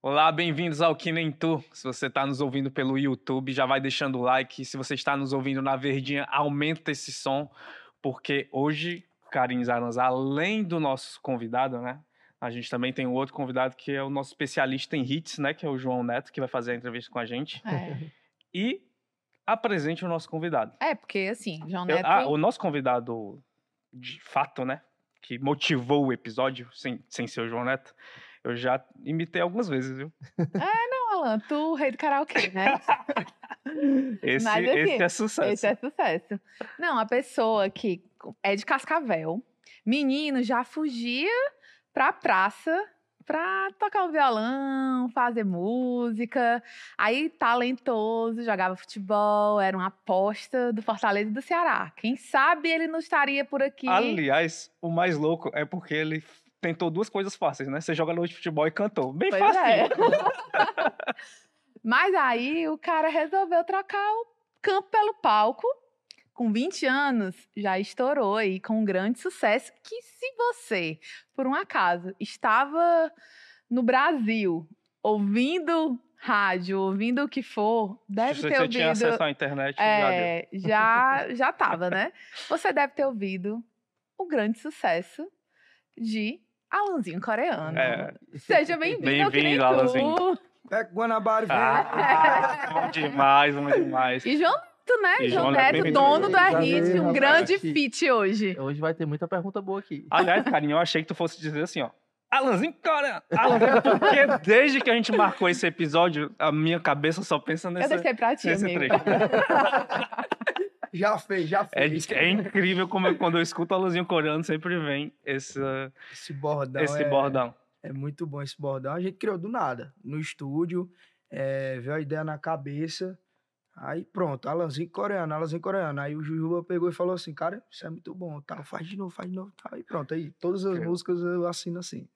Olá, bem-vindos ao Que Nem Tu. Se você está nos ouvindo pelo YouTube, já vai deixando o like. Se você está nos ouvindo na Verdinha, aumenta esse som, porque hoje, Karine Aranza, além do nosso convidado, né? A gente também tem um outro convidado que é o nosso especialista em hits, né? Que é o João Neto, que vai fazer a entrevista com a gente. É. E apresente o nosso convidado. É, porque assim, João Eu- Neto. ah, o nosso convidado de fato, né? Que motivou o episódio, sem, sem ser o João Neto, eu já imitei algumas vezes, viu? Não, Alan, tu, rei do karaokê, né? Esse, Mas, assim, esse é sucesso. Esse é sucesso. Não, a pessoa que é de Cascavel, menino, já fugia pra praça pra tocar o violão, fazer música. Aí, talentoso, jogava futebol, era uma aposta do Fortaleza e do Ceará. Quem sabe ele não estaria por aqui. Aliás, o mais louco é porque ele tentou duas coisas fáceis, né? Você joga noite de futebol e cantou. Bem Pois fácil. é. Mas aí o cara resolveu trocar o campo pelo palco. Com 20 anos, já estourou aí com um grande sucesso. Que se você, por um acaso, estava no Brasil ouvindo rádio, ouvindo o que for, deve Se ter você ouvido. tinha acesso à internet, já. É, já, já tava, né? Você deve ter ouvido o grande sucesso de Alanzinho Coreano. É. Seja bem-vindo Bem-vindo. Alanzinho. Pega Guanabara e vem. Ah, bom demais, bom demais. E João Neto, né? E João Neto, Neto, dono do. Hit, um grande feat hoje. Hoje vai ter muita pergunta boa aqui. Aliás, carinho, eu achei que tu fosse dizer assim, ó. Alanzinho, cara! Alanzinho, porque desde que a gente marcou esse episódio, a minha cabeça só pensa Eu nesse, deixei pra ti, nesse amigo. Já fez, já É, fez. é incrível como eu- quando eu escuto Alanzinho coreano, sempre vem esse, Esse bordão, esse é, bordão. é muito bom esse bordão. A gente criou do nada, no estúdio, é, veio a ideia na cabeça, aí pronto, Alanzinho coreano, Alanzinho coreano. Aí o Jujuba pegou e falou assim, cara, isso é muito bom, tá, faz de novo, faz de novo. Tá, aí pronto, aí todas as músicas eu assino assim.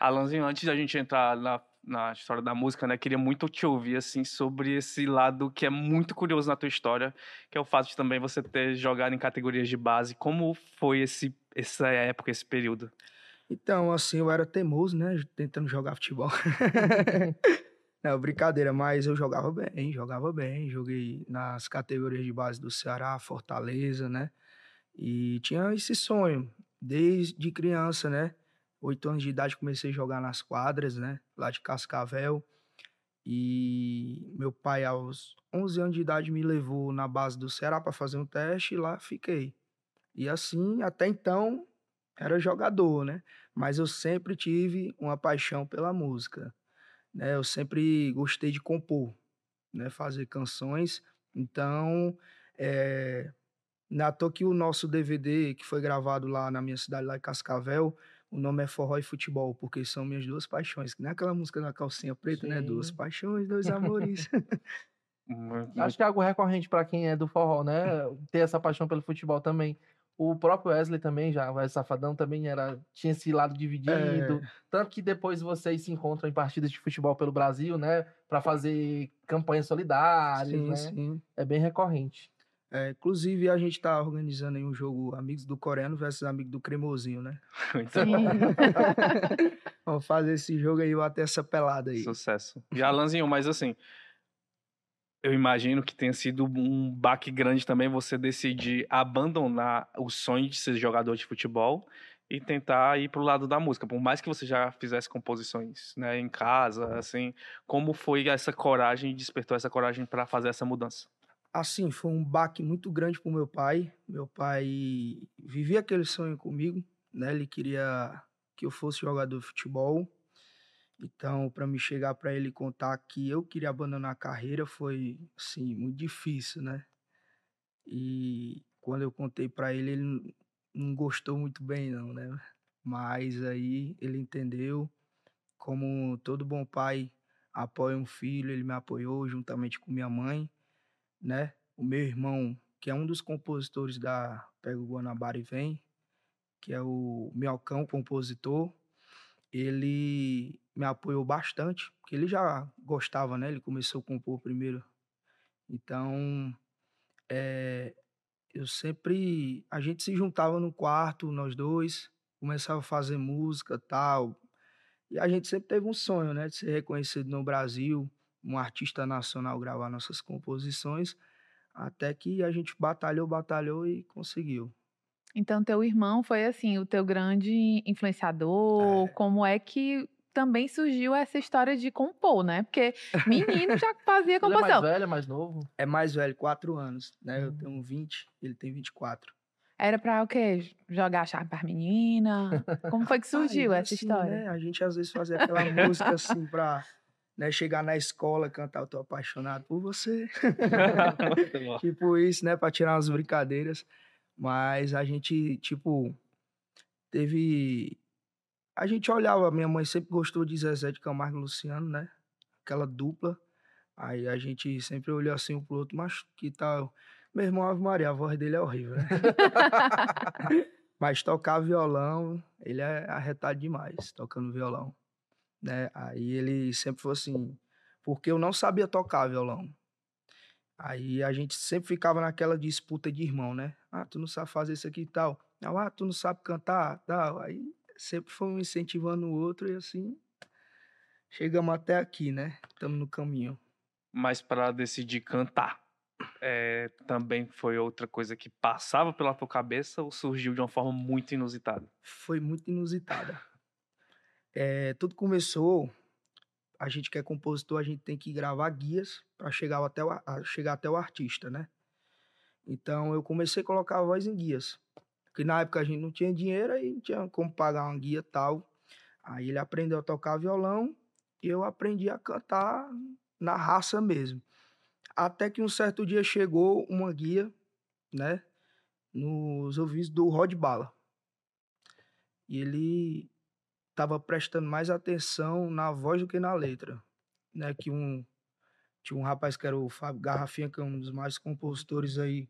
Alanzinho, antes da gente entrar na, na história da música, né, queria muito te ouvir, assim, sobre esse lado que é muito curioso na tua história, que é o fato de também você ter jogado em categorias de base. Como foi esse, essa época, esse período? Então, assim, eu era teimoso, né? Tentando jogar futebol. Não, brincadeira, mas eu jogava bem, jogava bem. Joguei nas categorias de base do Ceará, Fortaleza, né? E tinha esse sonho desde criança, né? Oito anos de idade comecei a jogar nas quadras, né? Lá de Cascavel. E meu pai, aos 11 anos de idade, me levou na base do Ceará para fazer um teste e lá fiquei. E assim, até então, era jogador, né? Mas eu sempre tive uma paixão pela música, né? Eu sempre gostei de compor, né? Fazer canções. Então, é... na toa que o nosso DVD, que foi gravado lá na minha cidade, lá em Cascavel, o nome é Forró e Futebol, porque são minhas duas paixões. Que nem aquela música da calcinha preta, né? Duas Sim. paixões, dois amores. Muito- Acho que é algo recorrente pra quem é do forró, né? Ter essa paixão pelo futebol também. O próprio Wesley também, já, o Safadão também era, tinha esse lado dividido. É. Tanto que depois vocês se encontram em partidas de futebol pelo Brasil, né? Pra fazer campanhas solidárias, sim, né? sim. É bem recorrente. É, inclusive, a gente tá organizando aí um jogo Amigos do Coreano versus Amigos do Cremosinho, né? muito Sim. Vamos fazer esse jogo aí, bater essa pelada aí. Sucesso. E Alanzinho, mas assim, eu imagino que tenha sido um baque grande também você decidir abandonar o sonho de ser jogador de futebol e tentar ir pro lado da música. Por mais que você já fizesse composições, né, em casa, assim, como foi essa coragem, despertou essa coragem para fazer essa mudança? Assim, foi um baque muito grande pro meu pai. Meu pai vivia aquele sonho comigo, né? Ele queria que eu fosse jogador de futebol. Então, para me chegar para ele contar que eu queria abandonar a carreira foi, assim, muito difícil, né? E quando eu contei para ele, ele não gostou muito bem, não, né? Mas aí ele entendeu, como todo bom pai apoia um filho, ele me apoiou juntamente com minha mãe, né? O meu irmão, que é um dos compositores da Pega o Guanabara e Vem, que é o Miocão, compositor, ele me apoiou bastante, porque ele já gostava, né? Ele começou a compor primeiro. Então, eh, eu sempre. A gente se juntava no quarto, nós dois, começava a fazer música tal. E a gente sempre teve um sonho, né, de ser reconhecido no Brasil, um artista nacional gravar nossas composições, até que a gente batalhou, batalhou e conseguiu. Então, teu irmão foi assim, o teu grande influenciador. É. Como é que também surgiu essa história de compor, né? Porque menino já fazia Ele é mais composição. velho, é mais novo? É mais velho, quatro anos, né? Eu Hum. tenho 20, ele tem 24. Era pra o quê? Jogar chave para menina? Como foi que surgiu Aí, essa assim, história? né, A gente às vezes fazia aquela música assim pra né, chegar na escola, cantar Eu tô apaixonado por você. Tipo isso, né? Pra tirar umas brincadeiras. Mas a gente, tipo, teve. A gente olhava, minha mãe sempre gostou de Zezé de Camargo e Luciano, né? Aquela dupla. Aí a gente sempre olhou assim um pro outro, mas que tal? Meu irmão Ave Maria, a voz dele é horrível, né? Mas tocar violão, ele é arretado demais, tocando violão, né? Aí ele sempre foi assim, porque eu não sabia tocar violão. Aí a gente sempre ficava naquela disputa de irmão, né? Ah, tu não sabe fazer isso aqui e tal. Ah, tu não sabe cantar, tal. Aí sempre foi um incentivando o outro e assim chegamos até aqui, né? Estamos no caminho. Mas para decidir cantar, é, também foi outra coisa que passava pela tua cabeça ou surgiu de uma forma muito inusitada? foi muito inusitada. Eh, tudo começou, a gente que é compositor, a gente tem que gravar guias para chegar até o, chegar até o artista, né? Então eu comecei a colocar a voz em guias. Porque na época a gente não tinha dinheiro e não tinha como pagar uma guia tal. Aí ele aprendeu a tocar violão e eu aprendi a cantar na raça mesmo. Até que um certo dia chegou uma guia, né? Nos ouvidos do Rod Bala. E ele estava prestando mais atenção na voz do que na letra, né? Que um tinha um rapaz que era o Fábio Garrafinha, que é um dos mais compositores aí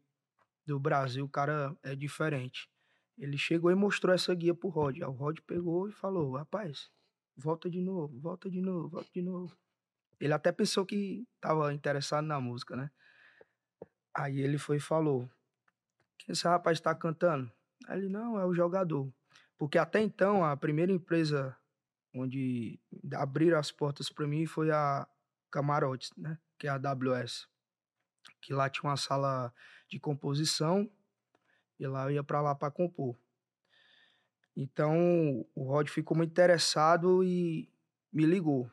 do Brasil, o cara é diferente. Ele chegou e mostrou essa guia pro Rod. Aí o Rod pegou e falou: "Rapaz, volta de novo, volta de novo, volta de novo". Ele até pensou que tava interessado na música, né? Aí ele foi e falou: "Quem esse rapaz está cantando?" Aí ele: "Não, é o jogador". Porque até então a primeira empresa onde abriram as portas para mim foi a Camarotes, né? Que é a AWS. Que lá tinha uma sala de composição e lá eu ia para lá para compor. Então o Rod ficou muito interessado e me ligou,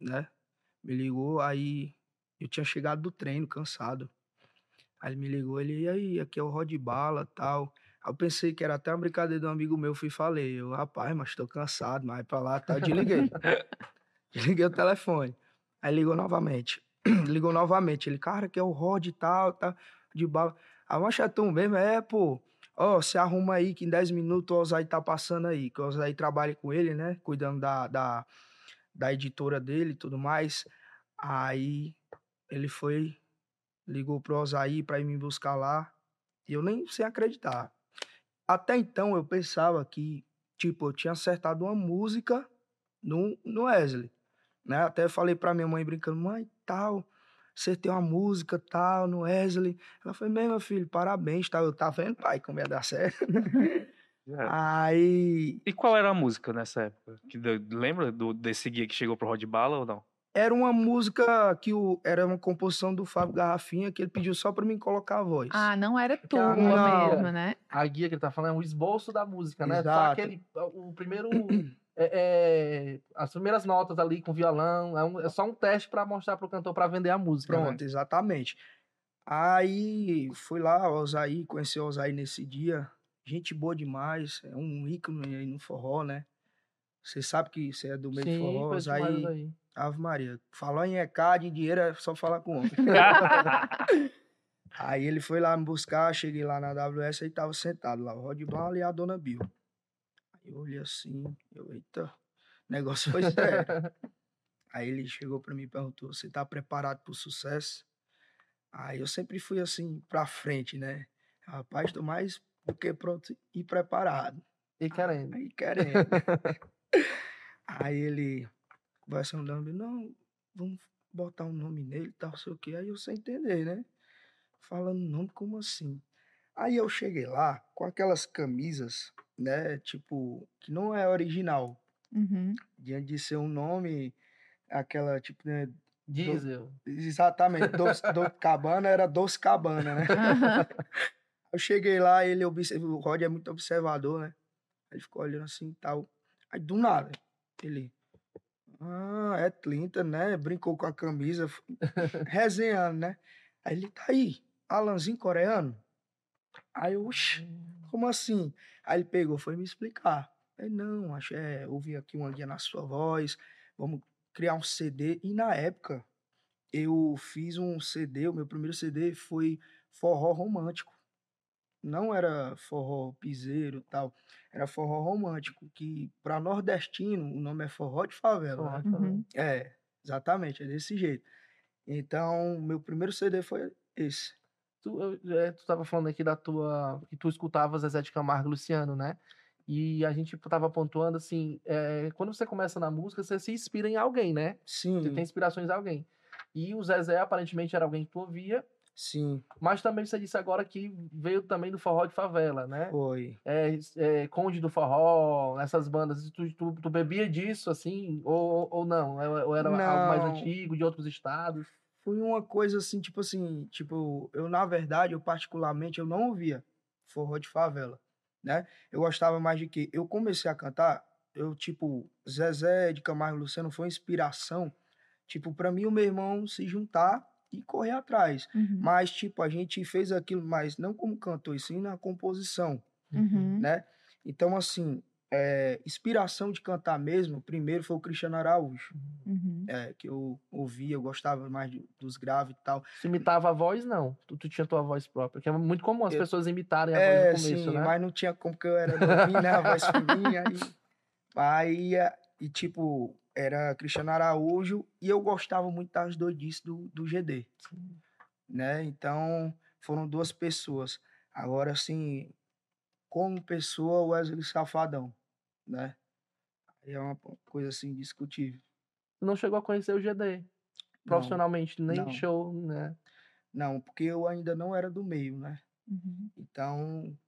né? Me ligou, aí eu tinha chegado do treino cansado. Aí ele me ligou, ele, e aí, aqui é o Rod Bala tal. Aí eu pensei que era até uma brincadeira de um amigo meu, fui e falei, eu, rapaz, mas tô cansado, mas pra lá, tá, desliguei. desliguei o telefone. Aí ligou novamente. ligou novamente. Ele, cara, que é o Rod e tal, tá, de bala. A Manchetão mesmo, é, pô, ó, se arruma aí que em 10 minutos o Osai tá passando aí, que o Osai trabalha com ele, né, cuidando da, da, da editora dele e tudo mais. Aí ele foi, ligou pro Osaí pra ir me buscar lá, e eu nem sem acreditar. Até então eu pensava que, tipo, eu tinha acertado uma música no, no Wesley, né? Até falei pra minha mãe brincando, mãe, tal, acertei uma música, tal, no Wesley. Ela foi, meu, meu filho, parabéns, tal. Eu tava vendo, pai, como ia dar certo. É. Aí E qual era a música nessa época? Lembra do, desse guia que chegou pro Rod Bala ou não? Era uma música que o, era uma composição do Fábio Garrafinha, que ele pediu só pra mim colocar a voz. Ah, não era tua Não. mesmo, né? A guia que ele tá falando é um esboço da música, né? Só Exato. aquele, o primeiro, é, é, as primeiras notas ali com violão, é, um- é só um teste pra mostrar pro cantor pra vender a música, né? Pronto, exatamente. Aí fui lá, Osaí, conheci o Osaí nesse dia. Gente boa demais, é um ícone aí no forró, né? Você sabe que você é do meio do Sim, forró, foi demais Osaí, aí. Ave Maria. Falou em ECAD, em dinheiro, é só falar com o homem. Aí ele foi lá me buscar, cheguei lá na AWS e tava sentado lá, o Rod Bala e a Dona Bill. Aí eu olhei assim, eu, eita, o negócio foi sério. Aí ele chegou pra mim e perguntou, você tá preparado pro sucesso? Aí eu sempre fui assim, pra frente, né? Rapaz, tô mais do que pronto e preparado. E querendo. Aí querendo. Aí ele, conversando comigo, não, vamos botar um nome nele tal, sei o quê. Aí eu sem entender, né? Falando nome, como assim? Aí eu cheguei lá com aquelas camisas, né? Tipo, que não é original. Uhum. Diante de ser um nome, aquela, tipo, né? Diesel. Exatamente. Doce, Doce Cabana era Doce Cabana, né? Eu cheguei lá, ele observa, o Rod é muito observador, né? Ele ficou olhando assim e tal. Aí do nada, ele. Ah, é Clinton, né? Brincou com a camisa, resenhando, né? Aí ele tá aí, Alanzinho coreano. Aí eu, oxi, como assim? Aí ele pegou, foi me explicar. Aí, não, acho é, ouvi aqui uma guia na sua voz, vamos criar um CD. E na época, eu fiz um CD, o meu primeiro CD foi forró romântico. Não era forró piseiro e tal, era forró romântico, que para nordestino o nome é forró de favela. né? Uhum. É, exatamente, é desse jeito. Então, meu primeiro CD foi esse. Tu, eu- é, tu tava falando aqui da tua. que tu escutava Zezé de Camargo e Luciano, né? E a gente tava pontuando assim: é, quando você começa na música, você se inspira em alguém, né? Sim, Você tem inspirações em alguém. E o Zezé aparentemente era alguém que tu ouvia, sim, mas também você disse agora que veio também do forró de favela, né? foi. É, é, Conde do Forró, essas bandas, tu, tu, tu bebia disso, assim, ou, ou não? Ou era algo mais Não. antigo, de outros estados? Foi uma coisa assim, tipo assim, tipo, eu na verdade, eu particularmente, eu não ouvia forró de favela, né? Eu gostava mais de que eu comecei a cantar, eu tipo, Zezé de Camargo Luciano foi uma inspiração, tipo, para mim e o meu irmão se juntar e correr atrás. Uhum. Mas tipo, a gente fez aquilo, mas não como cantor, e sim na composição, Uhum. né? Então assim, é, inspiração de cantar mesmo, primeiro foi o Cristiano Araújo, Uhum. é, que eu ouvia, eu gostava mais de- dos graves e tal. Se imitava a voz, não. Tu, tu tinha tua voz própria, que é muito comum as Eu- pessoas imitarem a É, voz no começo, sim, né? mas não tinha como que eu era novinho, né? A voz fininha. E, aí, e tipo, era Cristiano Araújo e eu gostava muito das doidices do, do GD, né? Então, foram duas pessoas. Agora, assim, como pessoa, o Wesley Safadão, né? É uma coisa, assim, discutível. Tu não chegou a conhecer o GD Não, profissionalmente, nem não. show, né? Não, porque eu ainda não era do meio, né? Uhum. Então,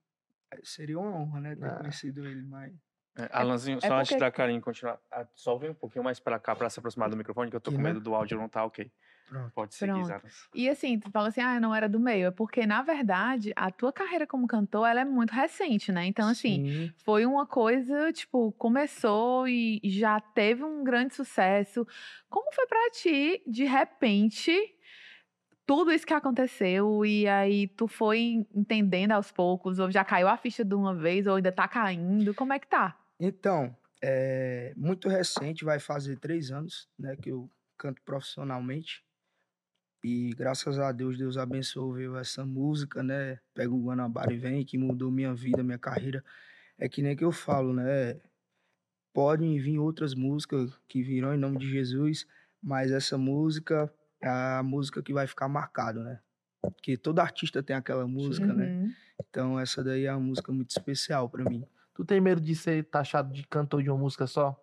seria uma honra, né? Ter Ah. conhecido ele, mas... É, Alanzinho, é só antes porque- da Karine continuar, ah, só vem um pouquinho mais pra cá pra se aproximar do microfone, que eu tô com medo do áudio não tá ok. Pronto. Pode seguir. Zaras. E assim, tu fala assim, ah, não era do meio. É porque, na verdade, a tua carreira como cantor, ela é muito recente, né? Então, assim, Sim. foi uma coisa, tipo, começou e já teve um grande sucesso. Como foi pra ti, de repente, tudo isso que aconteceu e aí tu foi entendendo aos poucos, ou já caiu a ficha de uma vez, ou ainda tá caindo? Como é que tá? Então, é muito recente, vai fazer três anos, né, que eu canto profissionalmente. E graças a Deus, Deus abençoou essa música, né? Pega o Guanabara e vem, que mudou minha vida, minha carreira. É que nem que eu falo, né? Podem vir outras músicas que virão em nome de Jesus, mas essa música é a música que vai ficar marcado, né? Porque todo artista tem aquela música, né? Uhum. Então essa daí é uma música muito especial pra mim. Tu tem medo de ser taxado de cantor de uma música só?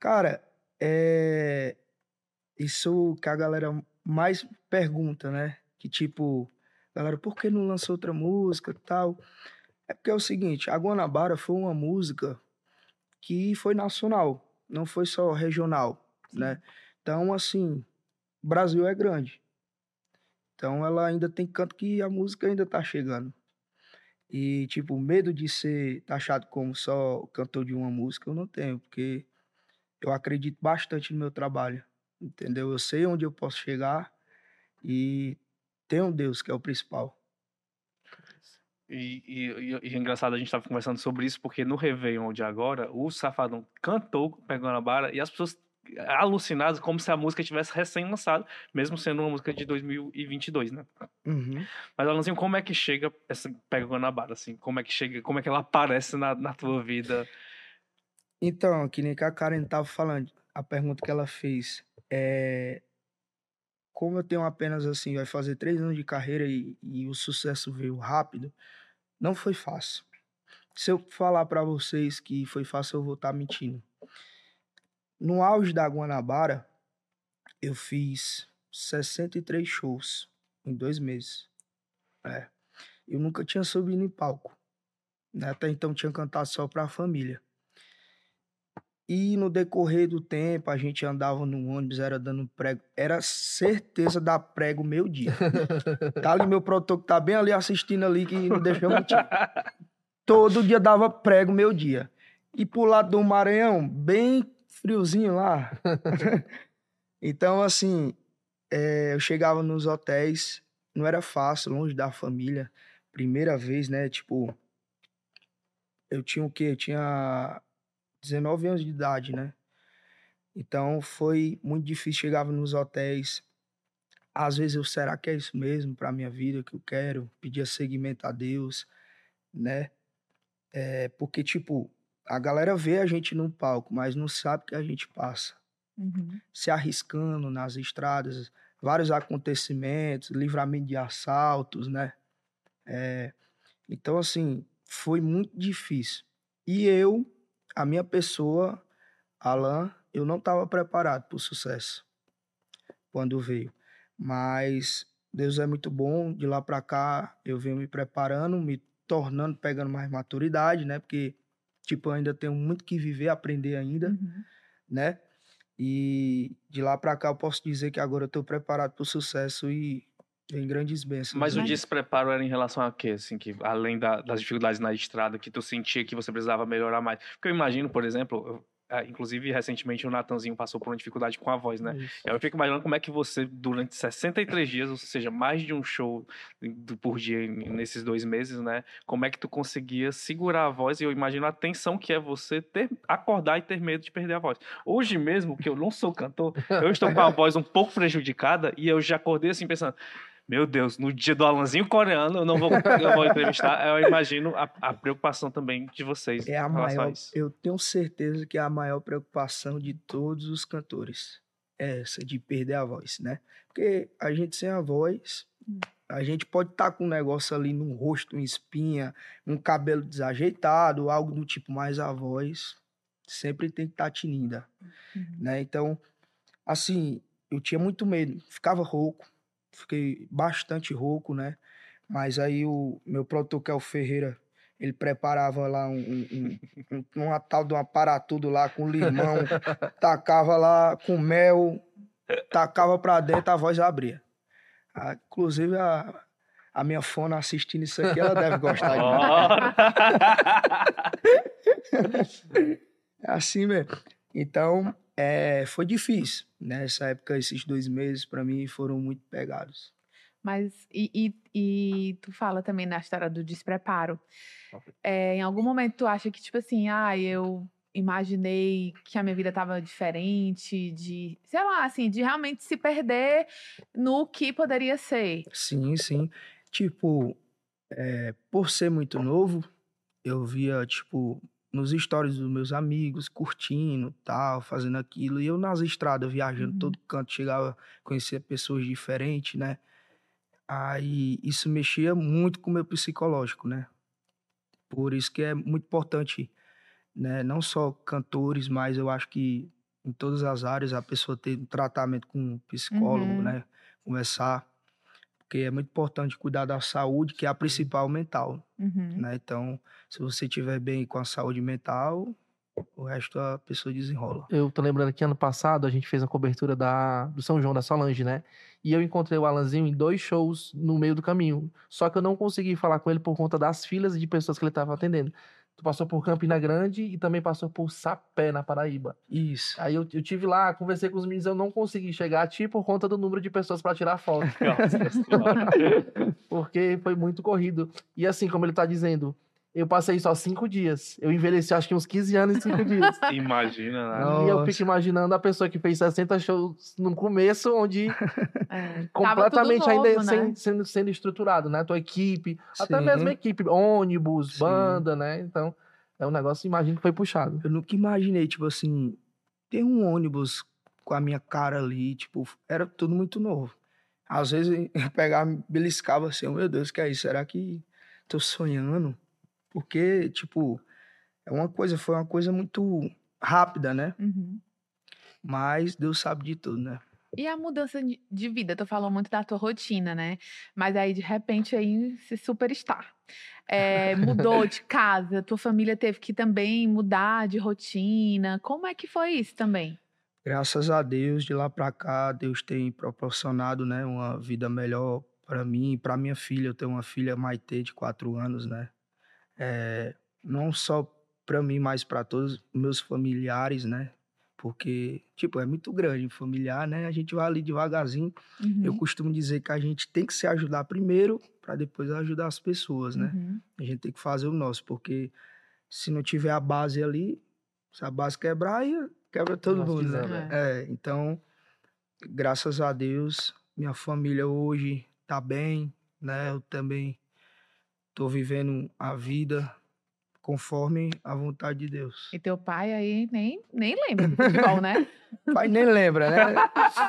Cara, é isso que a galera mais pergunta, né? Que tipo, galera, por que não lançou outra música e tal? É porque é o seguinte, a Guanabara foi uma música que foi nacional, não foi só regional, né? Então, assim, o Brasil é grande. Então, ela ainda tem canto que a música ainda tá chegando. E, tipo, medo de ser taxado como só cantor de uma música, eu não tenho, porque eu acredito bastante no meu trabalho, entendeu? Eu sei onde eu posso chegar e tem um Deus que é o principal. E, e, e- é engraçado, a gente tava conversando sobre isso, porque no Réveillon de agora, o Safadão cantou Pegando a Bara e as pessoas alucinadas como se a música tivesse recém-lançado, mesmo sendo uma música de 2022, né? Uhum. Mas, Alanzinho, como é que chega essa Pegando a Bara, assim? Como é que chega, como é que ela aparece na, na tua vida? Então, que nem que a Karen tava falando, a pergunta que ela fez é como eu tenho apenas assim, vai fazer três anos de carreira e, e o sucesso veio rápido, não foi fácil. Se eu falar pra vocês que foi fácil, eu vou estar mentindo. No auge da Guanabara, eu fiz 63 shows em dois meses. É. Eu nunca tinha subido em palco. né? Até então tinha cantado só pra família. E no decorrer do tempo, a gente andava no ônibus, era dando prego. Era certeza dar prego meu dia. tá ali meu produtor que tá bem ali assistindo ali, que não deixa eu mentir. Todo dia dava prego meu dia. E pro lado do Maranhão, bem friozinho lá. então, assim, é, eu chegava nos hotéis, não era fácil, longe da família. Primeira vez, né? Tipo, eu tinha o quê? Eu tinha 19 anos de idade, né? Então foi muito difícil. Chegava nos hotéis. Às vezes eu, será que é isso mesmo para minha vida que eu quero? Pedia seguimento a Deus, né? É, porque, tipo, a galera vê a gente no palco, mas não sabe que a gente passa. Uhum. Se arriscando nas estradas, vários acontecimentos, livramento de assaltos, né? É, então, assim, foi muito difícil. E eu, a minha pessoa, Alan, eu não estava preparado para o sucesso quando veio. Mas Deus é muito bom, de lá para cá eu venho me preparando, me tornando, pegando mais maturidade, né? Porque, tipo, eu ainda tenho muito que viver, aprender ainda, Uhum. né? E de lá para cá eu posso dizer que agora eu tô preparado para o sucesso e vem grandes bênçãos. Mas o né? Mas- despreparo era em relação a quê? Assim, que além da- das dificuldades na estrada, que tu sentia que você precisava melhorar mais. Porque eu imagino, por exemplo, eu- inclusive recentemente o Natanzinho passou por uma dificuldade com a voz, né? Isso. Eu fico imaginando como é que você, durante 63 dias, ou seja, mais de um show por dia nesses dois meses, né? Como é que tu conseguia segurar a voz? E eu imagino a tensão que é você ter, acordar e ter medo de perder a voz. Hoje mesmo, que eu não sou cantor, eu estou com a voz um pouco prejudicada e eu já acordei assim pensando. Meu Deus, no dia do Alanzinho coreano, eu não vou, eu vou entrevistar. Eu imagino a, a preocupação também de vocês É a a maior, isso. eu tenho certeza que é a maior preocupação de todos os cantores. É essa de perder a voz, né? Porque a gente sem a voz, a gente pode estar com um negócio ali no rosto, uma espinha, um cabelo desajeitado, algo do tipo, mas a voz sempre tem que estar tinindo, Uhum. né? Então, assim, eu tinha muito medo, ficava rouco, fiquei bastante rouco, né? Mas aí o meu produtor, que é o Ferreira, ele preparava lá um, um, um- uma tal de um aparatudo lá com limão, tacava lá com mel, tacava pra dentro, a voz abria. Ah, inclusive a, a minha fona assistindo isso aqui, ela deve gostar de mim. É assim mesmo. Então, é, foi difícil. Nessa época, esses dois meses, pra mim, foram muito pegados. Mas, e, e, e tu fala também na história do despreparo. É, em algum momento tu acha que, tipo assim, ah, eu imaginei que a minha vida tava diferente, de, sei lá, assim, de realmente se perder no que poderia ser. Sim, sim. Tipo, é, por ser muito novo, eu via, tipo, nos stories dos meus amigos, curtindo, tal, fazendo aquilo. E eu nas estradas, viajando Uhum. todo canto, chegava a conhecer pessoas diferentes, né? Aí isso mexia muito com o meu psicológico, né? Por isso que é muito importante, né? Não só cantores, mas eu acho que em todas as áreas a pessoa ter um tratamento com um psicólogo, Uhum. né? Conversar, porque é muito importante cuidar da saúde, que é a principal mental, Uhum. né? Então, se você estiver bem com a saúde mental, o resto a pessoa desenrola. Eu tô lembrando que ano passado a gente fez a cobertura da, do São João da Solange, né? E eu encontrei o Alanzinho em dois shows no meio do caminho. Só que eu não consegui falar com ele por conta das filas de pessoas que ele tava atendendo. Tu passou por Campina Grande e também passou por Sapé, na Paraíba. Isso. Aí eu, eu tive lá, conversei com os meninos, eu não consegui chegar a ti por conta do número de pessoas para tirar foto. Porque foi muito corrido. E assim, como ele tá dizendo, eu passei só cinco dias. Eu envelheci acho que uns 15 anos em cinco dias. Imagina, né? Não. E eu Nossa. fico imaginando a pessoa que fez 60 shows no começo, onde É, completamente ainda novo, sem- né? sendo, sendo estruturado, né? Tua equipe, até Sim. mesmo a equipe, ônibus, Sim. banda, né? Então, é um negócio, imagino que foi puxado. Eu nunca imaginei, tipo assim, ter um ônibus com a minha cara ali, tipo, era tudo muito novo. Às vezes eu pegava, beliscava assim, oh, meu Deus, que é isso? Será que tô sonhando? Porque, tipo, é uma coisa, foi uma coisa muito rápida, né? Uhum. Mas Deus sabe de tudo, né? E a mudança de- vida? Tu falou muito da tua rotina, né? Mas aí, de repente, aí se superstar. É, mudou de casa, tua família teve que também mudar de rotina. Como é que foi isso também? Graças a Deus, de lá pra cá, Deus tem proporcionado, né, uma vida melhor para mim e para minha filha. Eu tenho uma filha Maitê de quatro anos, né? É, não só para mim, mas para todos os meus familiares, né? Porque, tipo, é muito grande familiar, né? A gente vai ali devagarzinho. Eu Uhum, costumo dizer que a gente tem que se ajudar primeiro para depois ajudar as pessoas, né? uhum. A gente tem que fazer o nosso, porque se não tiver a base ali, se a base quebrar, aí quebra todo Nós mundo, né? quiser, É, então, graças a Deus, minha família hoje tá bem, né? Eu também tô vivendo a vida conforme a vontade de Deus. E teu pai aí nem, nem lembra do futebol, né? Pai nem lembra, né?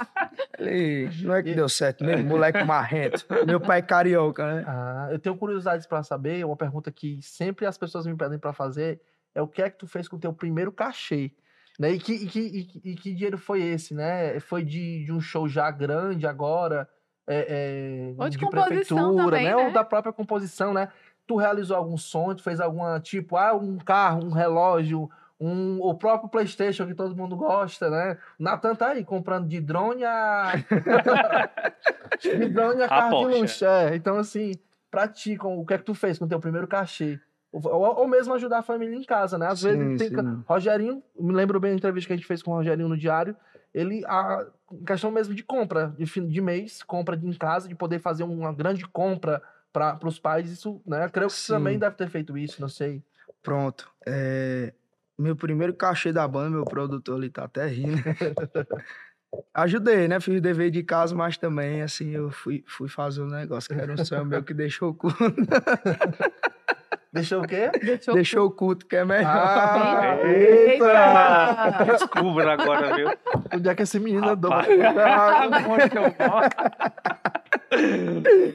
Ele não é que deu certo mesmo, moleque marrento. Meu pai é carioca, né? Ah, eu tenho curiosidades pra saber, uma pergunta que sempre as pessoas me pedem pra fazer é o que é que tu fez com o teu primeiro cachê, né? E que, e que, e que, e que dinheiro foi esse, né? Foi de, de um show já grande agora, é, é, Ou de composição também, né? né? Ou da própria composição, né? Tu realizou algum sonho, tu fez alguma, tipo, ah, um carro, um relógio, um, o próprio Playstation que todo mundo gosta, né? Natan tá aí comprando de drone a... de drone a A carro de Porsche. luxo. É, então assim, pra ti, com, o que é que tu fez com o teu primeiro cachê? Ou, ou- mesmo ajudar a família em casa, né? Às Sim, vezes tem... sim. Rogerinho, me lembro bem da entrevista que a gente fez com o Rogerinho no Diário, ele, a questão mesmo de compra, de, fim de mês, compra de, em casa, de poder fazer uma grande compra para os pais, isso, né? Creio que Sim. também deve ter feito isso, não sei. Pronto. É, meu primeiro cachê da banda, meu produtor ali tá até rindo. Ajudei, né? Fiz o dever de casa, mas também, assim, eu fui, fui fazer um negócio que era um sonho meu que deixou o culto. Deixou o quê? Deixou, deixou o culto, que é melhor. Ah, Eita! Descubra agora, viu? Onde é que esse menino andou? Muito bom.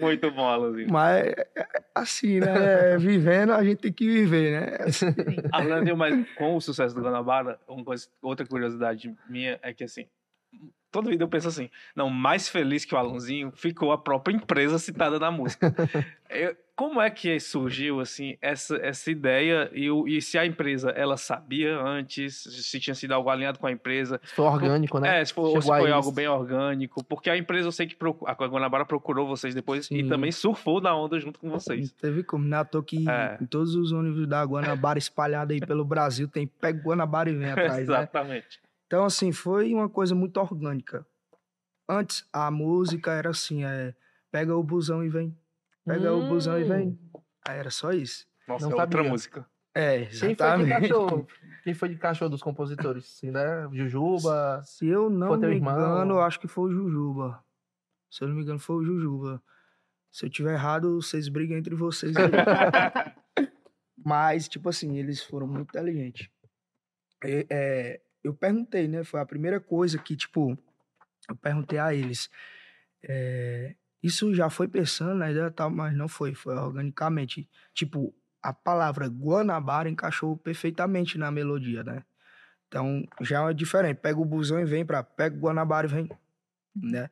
Muito bom, Alanzinho. Mas, é, assim, né? Vivendo, a gente tem que viver, né? Alanzinho, mas com o sucesso do Guanabara, uma coisa- outra curiosidade minha é que, assim, toda vida eu penso assim, não, mais feliz que o Alanzinho ficou a própria empresa citada na música. Eu- como é que surgiu, assim, essa, essa ideia e, e se a empresa, ela sabia antes, se tinha sido algo alinhado com a empresa, Foi orgânico, né? É, se foi, ou se foi algo bem orgânico, porque a empresa eu sei que procu- a Guanabara procurou vocês depois e Sim. também surfou na onda junto com vocês. teve como, né? Toa que É. em todos os ônibus da Guanabara espalhados aí pelo Brasil, tem pega Guanabara e vem atrás, né? Exatamente. Então, assim, foi uma coisa muito orgânica. Antes, a música era assim, é... Pega o busão e vem. Pega o busão e vem. Aí era só isso. Nossa, Não é outra música. É, Quem foi de exatamente. cachorro? Quem foi de cachorro dos compositores? Assim, né? Jujuba. Se eu não me irmão? engano, eu acho que foi o Jujuba. Se eu não me engano, foi o Jujuba. Se eu tiver errado, vocês brigam entre vocês. aí. Mas, tipo assim, eles foram muito inteligentes. E, é, eu perguntei, né? Foi a primeira coisa que, tipo, eu perguntei a eles. é, isso já foi pensando na ideia tal, mas não foi, foi organicamente. Tipo, a palavra Guanabara encaixou perfeitamente na melodia, né? Então, já é diferente. Pega o busão e vem pra... Pega o Guanabara e vem, né?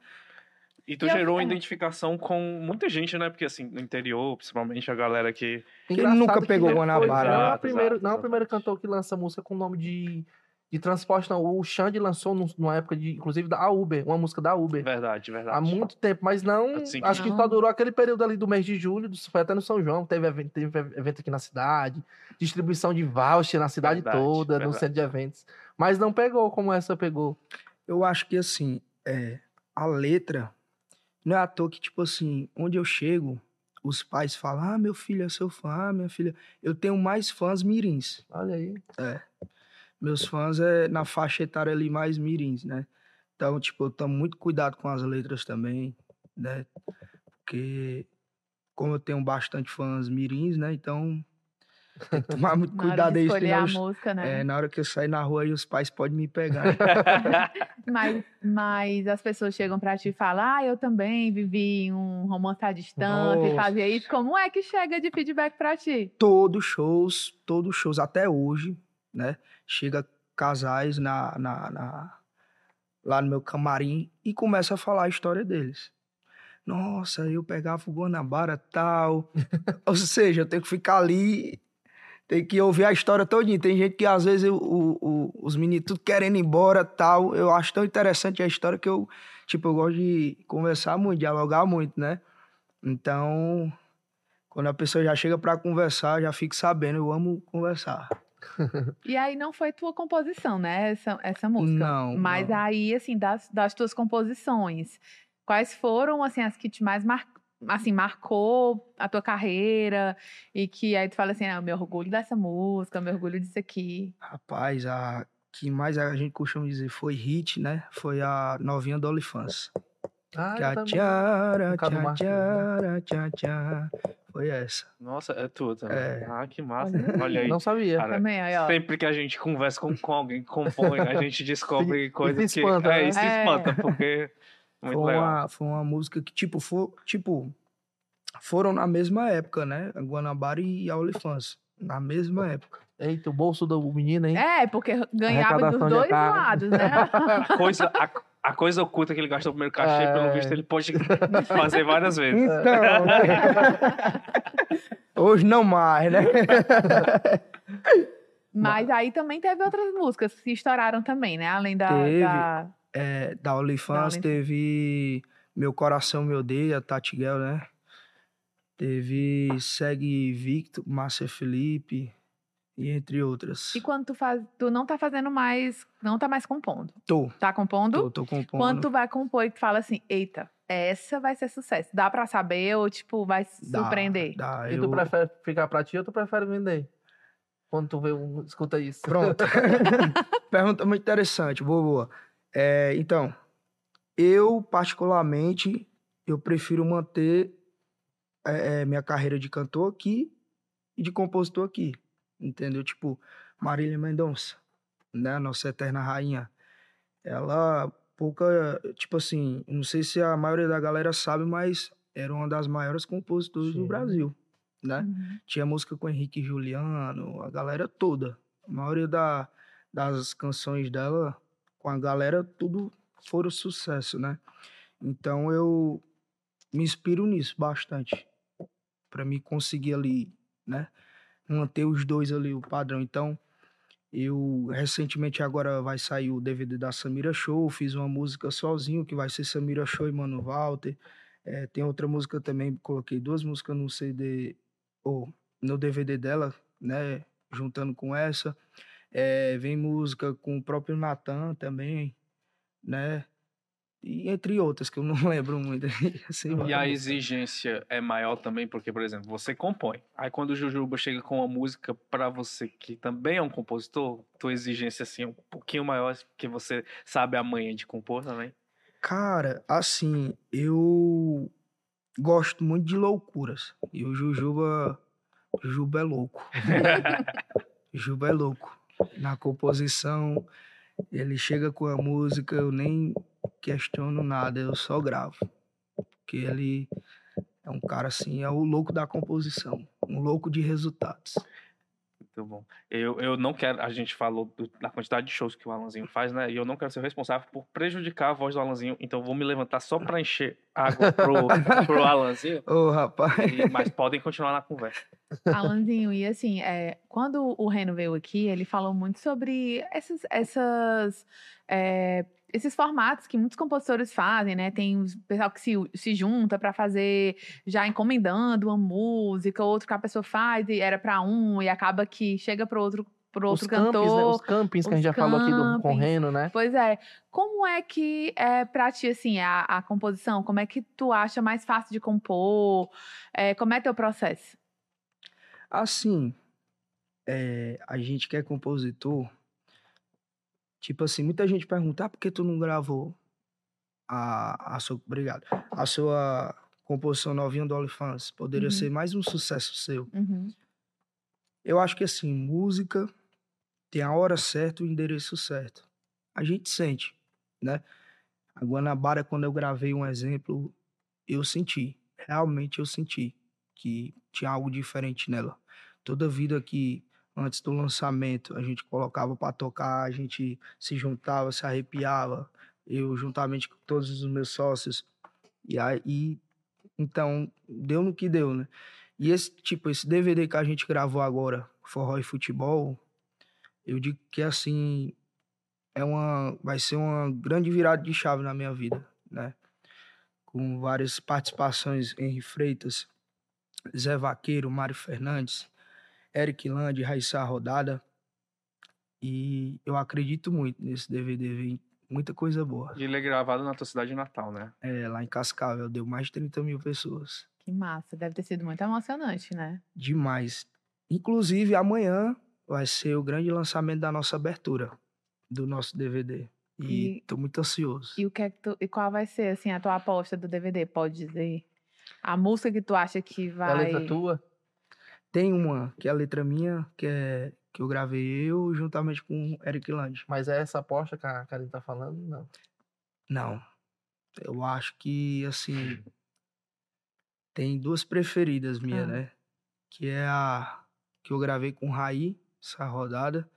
E tu E eu- gerou é. identificação com muita gente, né? Porque assim, no interior, principalmente a galera que. Quem Engraçado nunca que pegou foi- Guanabara, Não, é né? o primeiro, não é o exato. primeiro cantor que lança música com nome de, de transporte, não. O Xande lançou num- numa época, de, inclusive, da Uber, uma música da Uber. Verdade, verdade. Há muito tempo, mas não. Assim, acho que não. só durou aquele período ali do mês de julho, foi até no São João, teve evento, teve evento aqui na cidade, distribuição de voucher na cidade Verdade, toda, no verdade. centro de eventos. Mas não pegou como essa pegou. Eu acho que, assim, é, a letra... Não é à toa que, tipo assim, onde eu chego, os pais falam, ah, meu filho é seu fã, ah, minha filha... Eu tenho mais fãs mirins. Olha aí. Meus fãs é na faixa etária ali mais mirins, né? Então, tipo, eu tomo muito cuidado com as letras também, né? Porque como eu tenho bastante fãs mirins, né? Então, tem que tomar muito cuidado aí, escolher a música, né? É, na hora que eu sair na rua aí, os pais podem me pegar. Mas, mas as pessoas chegam pra ti e falam: Ah, eu também vivi um romance à distância e fazia isso. Como é que chega de feedback pra ti? todos shows, todos shows, até hoje, né? Chega casais na, na, na, lá no meu camarim e começo a falar a história deles. Nossa, eu pegava o Guanabara tal. Ou seja, eu tenho que ficar ali, tem que ouvir a história todinha. Tem gente que às vezes o, o, os meninos tudo querendo ir embora tal. Eu acho tão interessante a história que eu, tipo, eu gosto de conversar muito, dialogar muito, né? Então, quando a pessoa já chega para conversar, já fico sabendo, eu amo conversar. E aí não foi tua composição, né? Essa, essa música. Não. Mas não. aí, assim, das, das tuas composições, quais foram, assim, as que te mais mar... assim, marcou a tua carreira? E que aí tu fala assim, ah, eu me orgulho dessa música, eu me orgulho disso aqui. Rapaz, a que mais a gente costuma dizer foi hit, né? Foi a novinha do OnlyFans. Ah, eu Tchá, também. tchara, Cabo tchá, Martins, né? tchara, tchá, tchá. Foi essa. Nossa, é também. É. Ah, que massa. Olha aí. Não sabia. Cara, Também, aí, ó. Sempre que a gente conversa com, com alguém que compõe, a gente descobre E- e coisas se que. espanta, é, né? e se É. espanta, porque. Muito foi, legal. uma, foi uma música que, tipo, for, tipo, foram na mesma época, né? A Guanabara e a OnlyFans. Na mesma época. Eita, o bolso do menino, hein? É, porque ganhava dos dois carro. lados, né? A coisa, a, a coisa oculta que ele gastou no primeiro cachê, É. pelo visto, ele pode fazer várias vezes. Então, né? Hoje não mais, né? Mas aí também teve outras músicas que estouraram também, né? Além da. Teve. da- É, da OnlyFans Da teve Meu Coração Me Odeia, Tati Guel, né? Teve Segue Victor, Márcia Felipe, e entre outras. E quando tu faz. Tu não tá fazendo mais. Não tá mais compondo. Tô, Tá compondo? tô, tô compondo. Quando tu vai compor e tu fala assim, eita, essa vai ser sucesso. Dá pra saber ou, tipo, vai Dá, surpreender? Dá, E eu... tu prefere ficar pra ti ou tu prefere vender? Quando tu vê um, escuta isso. Pronto. Pergunta muito interessante, boa, boa. É, então, eu, particularmente, eu prefiro manter é, é, minha carreira de cantor aqui e de compositor aqui. Entendeu? Tipo, Marília Mendonça, né? Nossa eterna rainha. Ela, pouca, tipo assim, não sei se a maioria da galera sabe, mas era uma das maiores compositoras Sim. do Brasil, né? Uhum. Tinha música com Henrique Juliano, a galera toda. A maioria da, das canções dela, com a galera, tudo foram sucesso, né? Então eu me inspiro nisso bastante. Pra me conseguir ali, né? Manter os dois ali, o padrão. Então, eu recentemente agora vai sair o DVD da Samira Show. Fiz uma música sozinho, que vai ser Samira Show e Mano Walter. É, tem outra música também, coloquei duas músicas no CD ou no DVD dela, né? Juntando com essa. É, vem música com o próprio Natan também, né? E entre outras, que eu não lembro muito. assim, E a exigência é maior também, porque, por exemplo, você compõe. Aí quando o Jujuba chega com uma música pra você, que também é um compositor, tua exigência assim é um pouquinho maior, porque você sabe a manha de compor também. Cara, assim, eu gosto muito de loucuras. E o Jujuba, Jujuba é louco. Juba é louco. Na composição, ele chega com a música, eu nem questiono nada, eu só gravo. Porque ele é um cara assim, é o louco da composição, um louco de resultados. Muito bom. Eu, eu não quero. A gente falou do- da quantidade de shows que o Alanzinho faz, né? E eu não quero ser responsável por prejudicar a voz do Alanzinho. Então eu vou me levantar só pra encher água pro, pro Alanzinho. Ô, rapaz. E- mas podem continuar na conversa. Alanzinho, e assim, é, quando o Reno veio aqui, ele falou muito sobre essas, essas, é, esses formatos que muitos compositores fazem, né? Tem o pessoal que se, se junta para fazer, já encomendando uma música, outro que a pessoa faz e era para um e acaba que chega para outro, pro Os outro campings, né? cantor. Os campings que a os gente já falou aqui do. Correndo, né? Pois é. Como é que é pra ti, assim, a, a composição? Como é que tu acha mais fácil de compor? É, como é teu processo? Assim, é, a gente que é compositor, tipo assim, muita gente pergunta, ah, por que tu não gravou a, a sua, obrigado, a sua composição novinha do OnlyFans? Poderia Uhum. ser mais um sucesso seu. Uhum. Eu acho que assim, música tem a hora certa e o endereço certo. A gente sente, né? A Guanabara, quando eu gravei um exemplo, eu senti, realmente eu senti que tinha algo diferente nela. Toda vida que antes do lançamento a gente colocava para tocar, a gente se juntava, se arrepiava, Eu juntamente com todos os meus sócios. E aí, então, deu no que deu, né? E esse, tipo, esse DVD que a gente gravou agora, Forró e Futebol, eu digo que, assim, é uma, vai ser uma grande virada de chave na minha vida, né? Com várias participações, Henri Freitas, Zé Vaqueiro, Mário Fernandes, Eric Land, Raíssa Rodada. E eu acredito muito nesse DVD, vem muita coisa boa. E ele é gravado na tua cidade natal, né? É, lá em Cascavel, deu mais de 30 mil pessoas. Que massa, deve ter sido muito emocionante, né? Demais. Inclusive, amanhã vai ser o grande lançamento da nossa abertura do nosso DVD. E, E- tô muito ansioso. E o que é que tu, e qual vai ser assim a tua aposta do DVD? Pode dizer a música que tu acha que A vai letra tua? Tem uma que é a letra minha, que é que eu gravei eu juntamente com o Eric Land. Mas é essa aposta que a Karine tá falando? Não. Não. Eu acho que assim tem duas preferidas minhas, Ah. né? Que é a que eu gravei com o Raí, essa rodada,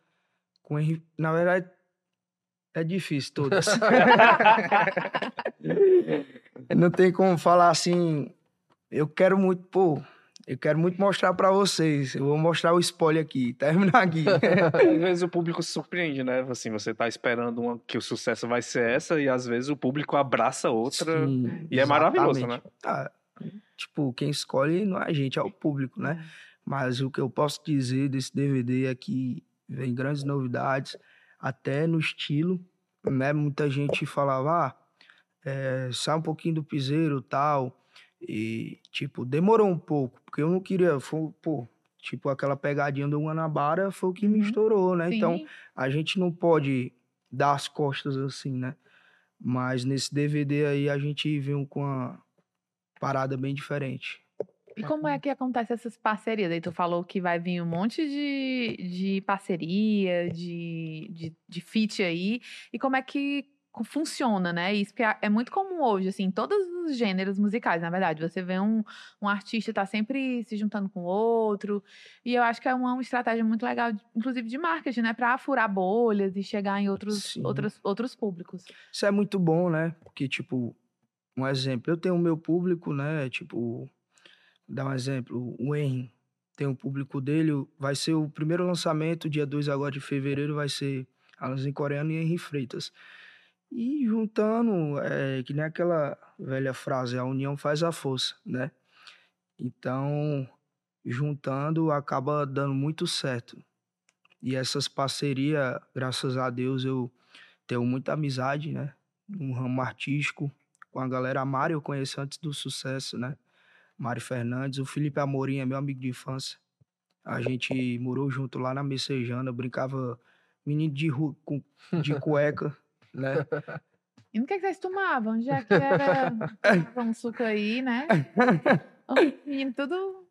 com na verdade é difícil todas. Não tem como falar assim, eu quero muito, pô, eu quero muito mostrar pra vocês. Eu vou mostrar o spoiler aqui, terminar aqui. Às vezes o público se surpreende, né? Assim, você tá esperando uma, que o sucesso vai ser essa e às vezes o público abraça outra. Sim, e é maravilhoso, exatamente. Ah, tipo, quem escolhe não é a gente, é o público, né? Mas o que eu posso dizer desse DVD é que vem grandes novidades, até no estilo, né? Muita gente falava, ah, é, sai um pouquinho do piseiro tal. E, tipo, demorou um pouco, porque eu não queria, foi, pô, tipo, aquela pegadinha do Guanabara foi o que me Uhum. estourou, né? Então, Sim. a gente não pode dar as costas assim, né? Mas nesse DVD aí a gente veio com uma parada bem diferente. E como é que acontece essas parcerias? Aí tu falou que vai vir um monte de, de parceria, de, de, de feat aí. E como é que funciona, né? Isso que é é muito comum hoje, assim, em todos os gêneros musicais, na verdade. Você vê um, um artista tá sempre se juntando com o outro. E eu acho que é uma, uma estratégia muito legal, inclusive de marketing, né? Pra furar bolhas e chegar em outros, Sim. outros, outros públicos. Isso é muito bom, né? Porque, tipo, um exemplo, eu tenho o meu público, né? Tipo, dar um exemplo, o Henry tem o público dele, vai ser o primeiro lançamento, dia 2 agora de fevereiro, vai ser Alanzinho Coreano e Henry Freitas. E juntando, é, que nem aquela velha frase, a união faz a força, né? Então, juntando, acaba dando muito certo. E essas parcerias, graças a Deus, eu tenho muita amizade, né? No ramo artístico, com a galera. A Mari eu conheço antes do sucesso, né? Mário Fernandes. O Felipe Amorim é meu amigo de infância. A gente morou junto lá na Messejana, brincava menino de, ru- com, de cueca, né? E no que, que vocês tomavam? Já que era um suco aí, né? Menino, tudo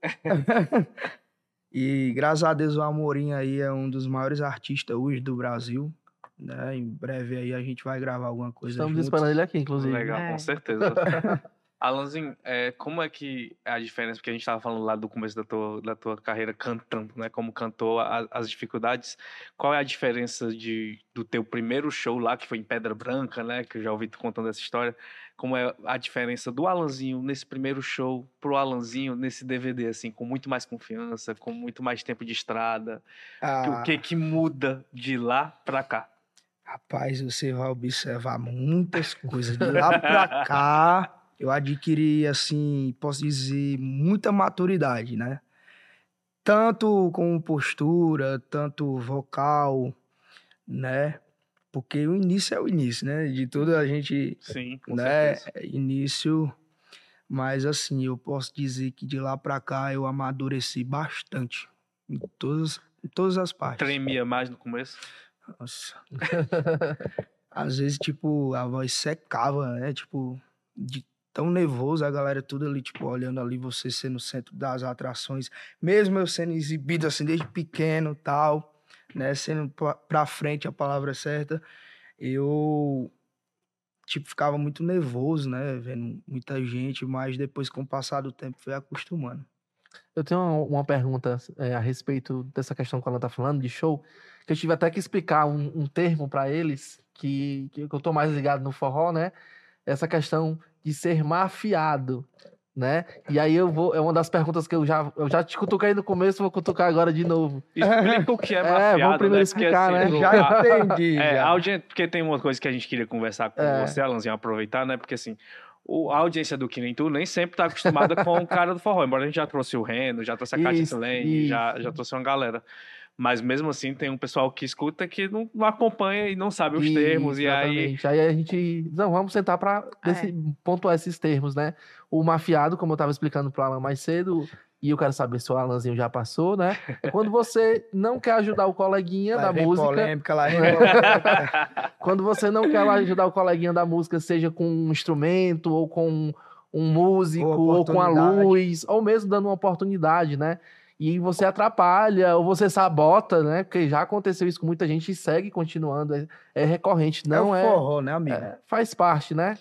E graças a Deus o Amorim aí é um dos maiores artistas hoje do Brasil. Né? Em breve aí a gente vai gravar alguma coisa Estamos juntos. esperando ele aqui, inclusive. Legal, É. com certeza. Alanzinho, é, como é que é a diferença, porque a gente estava falando lá do começo da tua, da tua carreira cantando, né? Como cantor, a- as dificuldades. Qual é a diferença de, do teu primeiro show lá, que foi em Pedra Branca, né? Que eu já ouvi tu contando essa história. Como é a diferença do Alanzinho nesse primeiro show pro Alanzinho nesse DVD, assim, com muito mais confiança, com muito mais tempo de estrada. Ah, O que que muda de lá pra cá? Rapaz, você vai observar muitas coisas. De lá pra cá, eu adquiri, assim, posso dizer, muita maturidade, né? Tanto com postura, tanto vocal, né? Porque o início é o início, né? De tudo a gente, Sim, com né? certeza. Início. Mas, assim, eu posso dizer que de lá pra cá eu amadureci bastante. Em todas, em todas as partes. Tremia mais no começo? Nossa. Às vezes, tipo, a voz secava, né? Tipo, de tão nervoso, a galera tudo ali, tipo, olhando ali, você sendo o centro das atrações. Mesmo eu sendo exibido, assim, desde pequeno tal, né? Sendo pra- pra frente a palavra certa, eu, tipo, ficava muito nervoso, né? Vendo muita gente, mas depois, com o passar do tempo, fui acostumando. Eu tenho uma, uma pergunta é, a respeito dessa questão que ela tá falando, de show, que eu tive até que explicar um, um termo para eles, que, que eu tô mais ligado no forró, né? Essa questão de ser mafiado, né? E aí eu vou, é uma das perguntas que eu já, eu já te cutuquei no começo, vou cutucar agora de novo. Explica o que é É, mafiado, vamos primeiro né? explicar, Porque, né? assim, Já entendi. É, já. a audiência, porque tem uma coisa que a gente queria conversar com É. você, Alanzinho, aproveitar, né? Porque assim, o, a audiência do Que Nem Tu nem sempre tá acostumada com o cara do forró. Embora a gente já trouxe o Reno, já trouxe a Isso, Lane, já, já trouxe uma galera. Mas mesmo assim, tem um pessoal que escuta que não, não acompanha e não sabe os Isso, termos. E aí. exatamente. aí a gente. Não, vamos sentar para É. pontuar esses termos, né? O mafiado, como eu estava explicando pro Alan mais cedo, e eu quero saber se o Alanzinho já passou, né? É quando você não quer ajudar o coleguinha Lá da vem música. polêmica, lá. Quando você não quer ajudar o coleguinha da música, seja com um instrumento, ou com um músico, Ou com a luz, ou mesmo dando uma oportunidade, né? E você atrapalha, ou você sabota, né? Porque já aconteceu isso com muita gente e segue continuando. É, é recorrente, não é é. forró, né, amigo? é, faz parte, né?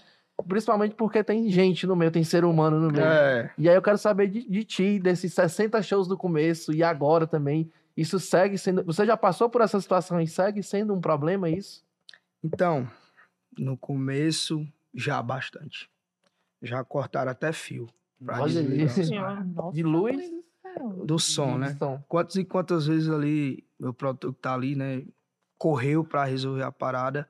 Principalmente porque tem gente no meio, tem ser humano no meio. É. E aí eu quero saber de, de ti, desses 60 shows do começo e agora também. Isso segue sendo. Você já passou por essa situação e segue sendo um problema isso? Então, no começo, já bastante. Já cortaram até fio. pra Olha isso. Nossa, De luz? Mãe do som, né? Som. Quantas e quantas vezes ali, meu produtor que tá ali, né, correu pra resolver a parada.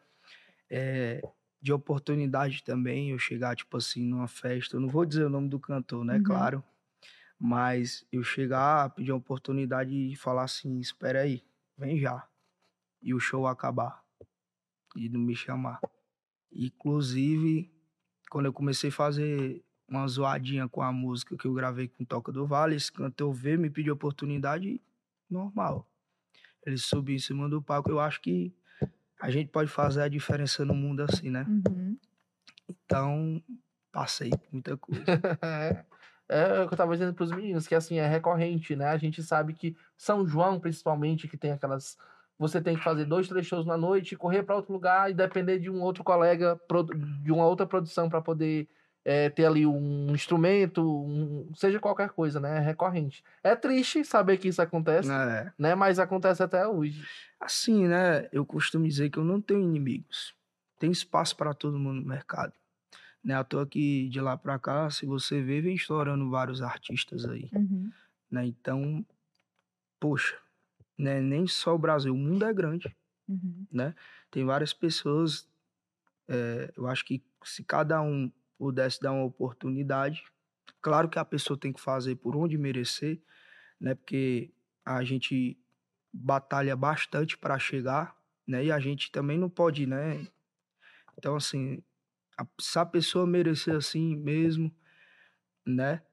É, de oportunidade também, eu chegar, tipo assim, numa festa. Eu não vou dizer o nome do cantor, né, Uhum. claro. Mas eu chegar, pedir uma oportunidade e falar assim: espera aí, vem já. E o show acabar. E não me chamar. Inclusive, quando eu comecei a fazer uma zoadinha com a música que eu gravei com Toca do Vale, esse cantor veio, me pediu oportunidade normal. Ele subiu em cima do palco. Eu acho que a gente pode fazer a diferença no mundo assim, né? Uhum. Então, passei por muita coisa. É, é o que eu tava dizendo pros meninos, que assim, é recorrente, né? A gente sabe que São João, principalmente, que tem aquelas. Você tem que fazer dois, três shows na noite, correr para outro lugar e depender de um outro colega, de uma outra produção para poder é, ter ali um instrumento, um- seja qualquer coisa, né? É recorrente. É triste saber que isso acontece, É. né? Mas acontece até hoje. Assim, né? Eu costumo dizer que eu não tenho inimigos. Tem espaço para todo mundo no mercado. Né? À toa que de lá para cá, se você ver, vem estourando vários artistas aí. Uhum. Né? Então, poxa, né? nem só o Brasil, o mundo é grande. Uhum. né? Tem várias pessoas. eh, eu acho que se cada um pudesse dar uma oportunidade, claro que a pessoa tem que fazer por onde merecer, né? Porque a gente batalha bastante para chegar, né? E a gente também não pode, né? Então assim, a- se a pessoa merecer assim mesmo, né?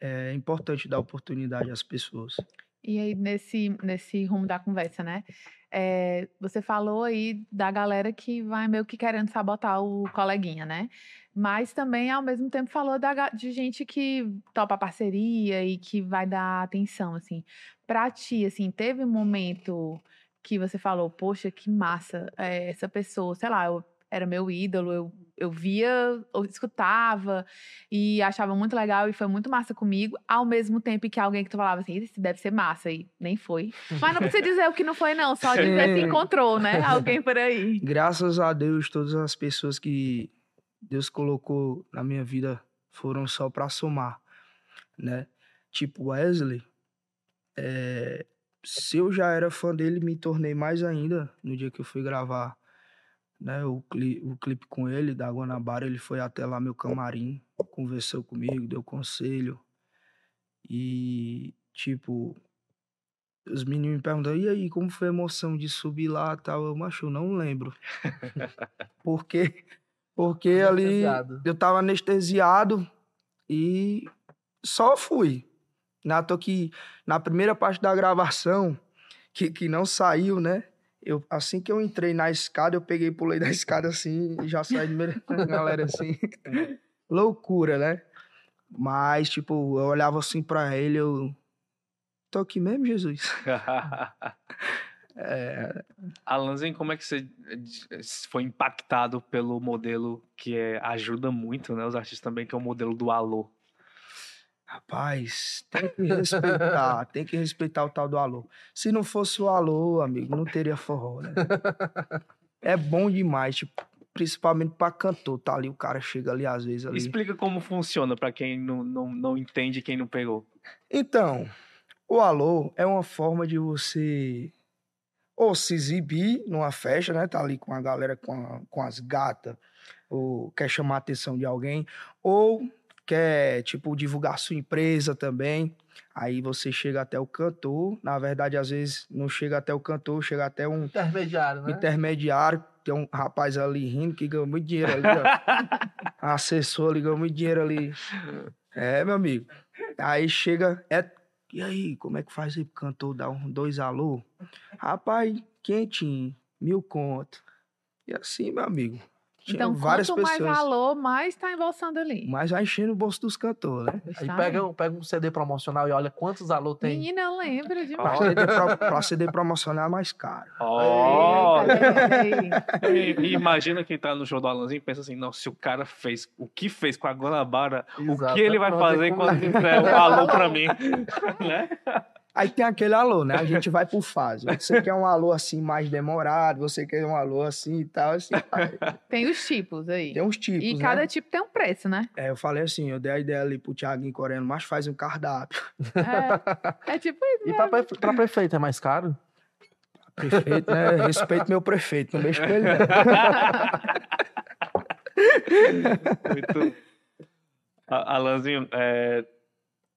É importante dar oportunidade às pessoas. E aí, nesse, nesse rumo da conversa, né? é, você falou aí da galera que vai meio que querendo sabotar o coleguinha, né? Mas também, ao mesmo tempo, falou da de gente que topa parceria e que vai dar atenção, assim. Pra ti, assim, teve um momento que você falou, poxa, que massa, é, essa pessoa, sei lá, eu, era meu ídolo, eu, eu via, eu escutava e achava muito legal e foi muito massa comigo, ao mesmo tempo que alguém que tu falava assim, esse deve ser massa, e nem foi. Mas não precisa dizer o que não foi, não, só dizer se encontrou, né? Alguém por aí. Graças a Deus, todas as pessoas que Deus colocou na minha vida foram só para somar, né? Tipo Wesley, eh, se eu já era fã dele, me tornei mais ainda no dia que eu fui gravar, né? O, cli o clipe com ele da Guanabara, ele foi até lá meu camarim, conversou comigo, deu conselho e tipo os meninos me perguntaram, e aí, como foi a emoção de subir lá e tal? Eu, macho, não lembro. Porque, porque ali eu tava anestesiado e só fui. Na que na primeira parte da gravação, que, que não saiu, né? Eu, assim que eu entrei na escada, eu peguei, pulei da escada assim e já saí no meio da galera assim. Loucura, né? Mas, tipo, eu olhava assim pra ele, eu. Tô aqui mesmo, Jesus. É, Alanzinho, como é que você foi impactado pelo modelo que é, ajuda muito, né? Os artistas também, que é o modelo do alô. Rapaz, tem que respeitar, tem que respeitar o tal do alô. Se não fosse o alô, amigo, não teria forró, né? É bom demais, tipo, principalmente pra cantor, tá ali, o cara chega ali às vezes ali. Explica como funciona pra quem não, não, não entende, quem não pegou. Então, o alô é uma forma de você ou se exibir numa festa, né? Tá ali com a galera, com, a- com as gatas, ou quer chamar a atenção de alguém, ou quer, tipo, divulgar sua empresa também. Aí você chega até o cantor. Na verdade, às vezes não chega até o cantor, chega até um Intermediário, né? intermediário. Tem um rapaz ali rindo que ganhou muito dinheiro ali, ó. Assessor ali ganhou muito dinheiro ali. É, meu amigo. Aí chega, é. E aí, como é que faz aí pro cantor dar um dois alô? Rapaz, quentinho, mil conto. E assim, meu amigo. Então, várias quanto pessoas. mais valor, mais tá embolsando ali. Mas vai enchendo o bolso dos cantores, né? Aí pega, um- pega um CD promocional e olha quantos alô tem. Menina, eu lembro Pra demais. CD, pro- pra CD promocional é mais caro. Ó! Eita, ei. E- e imagina quem tá no show do Alanzinho e pensa assim, não, se o cara fez o que fez com a Guanabara, o que ele vai fazer quando fizer um alô pra mim? né? Aí tem aquele alô, né? A gente vai por fase. Você quer um alô assim mais demorado, você quer um alô assim e tal, assim. Tem os tipos aí. Tem uns tipos, e né? cada tipo tem um preço, né? É, eu falei assim, eu dei a ideia ali pro Thiaguinho coreano, mas faz um cardápio. É, é tipo isso. E pra, pre- pra prefeito é mais caro? Prefeito, né? Respeito meu prefeito, não mexe com ele. Muito... A- Alanzinho, é,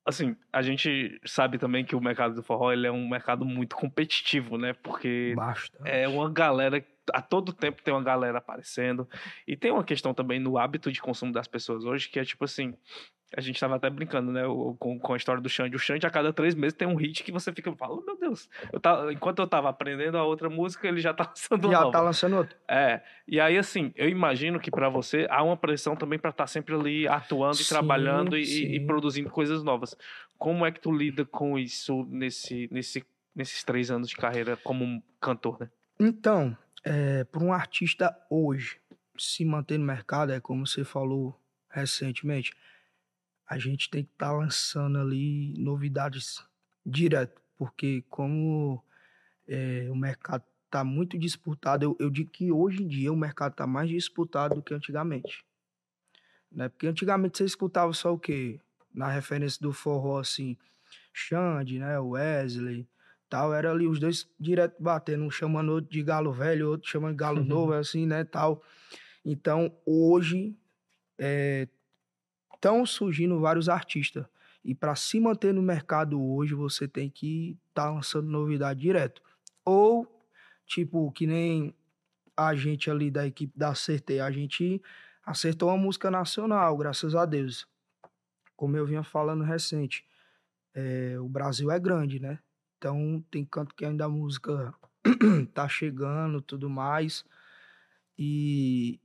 assim, a gente sabe também que o mercado do forró ele é um mercado muito competitivo, né? Porque Basta. é uma galera, a todo tempo tem uma galera aparecendo. E tem uma questão também no hábito de consumo das pessoas hoje, que é tipo assim. A gente tava até brincando, né, com, com a história do Xande. O Xande, a cada três meses, tem um hit que você fica, fala, "Oh, meu Deus. Eu tava, enquanto eu tava aprendendo a outra música, ele já tá lançando Já nova. tá lançando outro. É, e aí assim, eu imagino que pra você há uma pressão também pra estar sempre ali atuando e Sim, trabalhando e, e- e produzindo coisas novas. Como é que tu lida com isso nesse, nesse, nesses três anos de carreira como cantor, né? Então, é, para um artista hoje se manter no mercado, é como você falou recentemente, a gente tem que estar lançando ali novidades direto, porque como é, o mercado está muito disputado, eu, eu digo que hoje em dia o mercado está mais disputado do que antigamente. Né? Porque antigamente você escutava só o quê? Na referência do forró, assim, Xande, né? Wesley, tal, era ali os dois direto batendo, um chamando outro de galo velho, outro chamando de galo novo, assim, né, tal. Então, hoje, estão surgindo vários artistas. E para se manter no mercado hoje, você tem que estar tá lançando novidade direto. Ou, tipo, que nem a gente ali da equipe da Acertei, a gente acertou uma música nacional, graças a Deus. Como eu vinha falando recente, é, o Brasil é grande, né? Então tem canto que ainda a música tá chegando, tudo mais. E,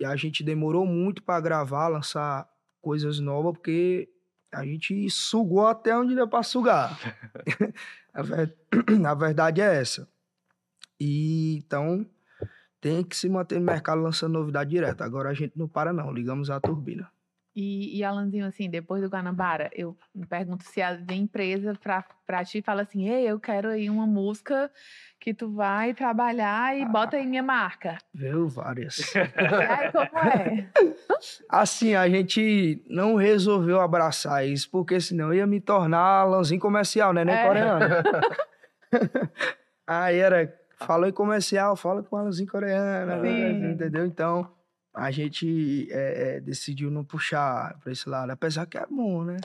e a gente demorou muito para gravar, lançar coisas novas, porque a gente sugou até onde deu para sugar. a, ver- a verdade é essa. E então tem que se manter no mercado lançando novidade direto. Agora a gente não para não, ligamos a turbina. E, e Alanzinho, assim, depois do Guanabara, eu pergunto se a empresa pra, pra ti fala assim, ei, eu quero aí uma música que tu vai trabalhar e bota aí minha marca. Viu várias. Aí, como é? Assim, a gente não resolveu abraçar isso, porque senão ia me tornar lãzinho comercial, né? Nem É. coreano. Aí era, falou em comercial, fala com a lãzinho coreana, Sim. entendeu? Então, a gente é, é, decidiu não puxar pra esse lado, apesar que é bom, né?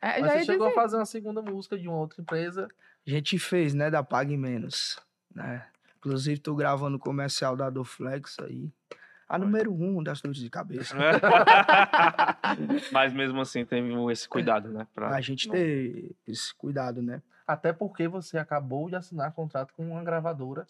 É, Mas já você chegou a dizer. fazer uma segunda música de uma outra empresa. A gente fez, né, da Pague Menos, né? Inclusive, tô gravando o comercial da Doflex aí. A número um das dores de cabeça. Mas mesmo assim tem esse cuidado, né? pra- A gente ter esse cuidado, né? Até porque você acabou de assinar contrato com uma gravadora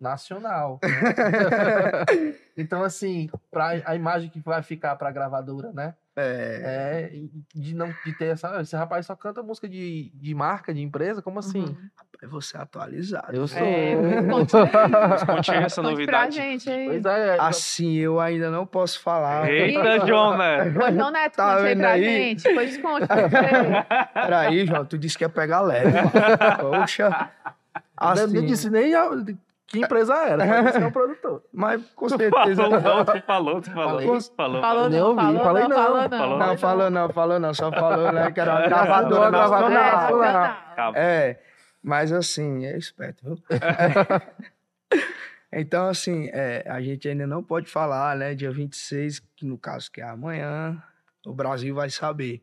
nacional. né? então, assim, pra, a imagem que vai ficar pra gravadora, né? É, É de não de ter essa. Esse rapaz só canta música de, de marca, de empresa? Como assim? Uhum. É você atualizado. Eu sou. É, conte essa Conte pra novidade. gente é. Assim, eu ainda não posso falar. Eita, João, né? Pois não, Neto, Tá conte aí pra aí? gente. Pois conte pra gente. Peraí, João, tu disse que ia pegar leve. Poxa. Assim, não disse nem a- que empresa era, disse que é um produtor. mas com Tu certeza. falou, não, tu falou, tu falou. Falei. falou. Falou Nem não, ouvi, falou falei não, não. falou não. Falou Não, falou não, falou não, só falou, né, que era uma gravadora gravadora É. É, mas assim, é esperto, viu? então, assim, é, a gente ainda não pode falar, né? Dia 26, que no caso que é amanhã, o Brasil vai saber.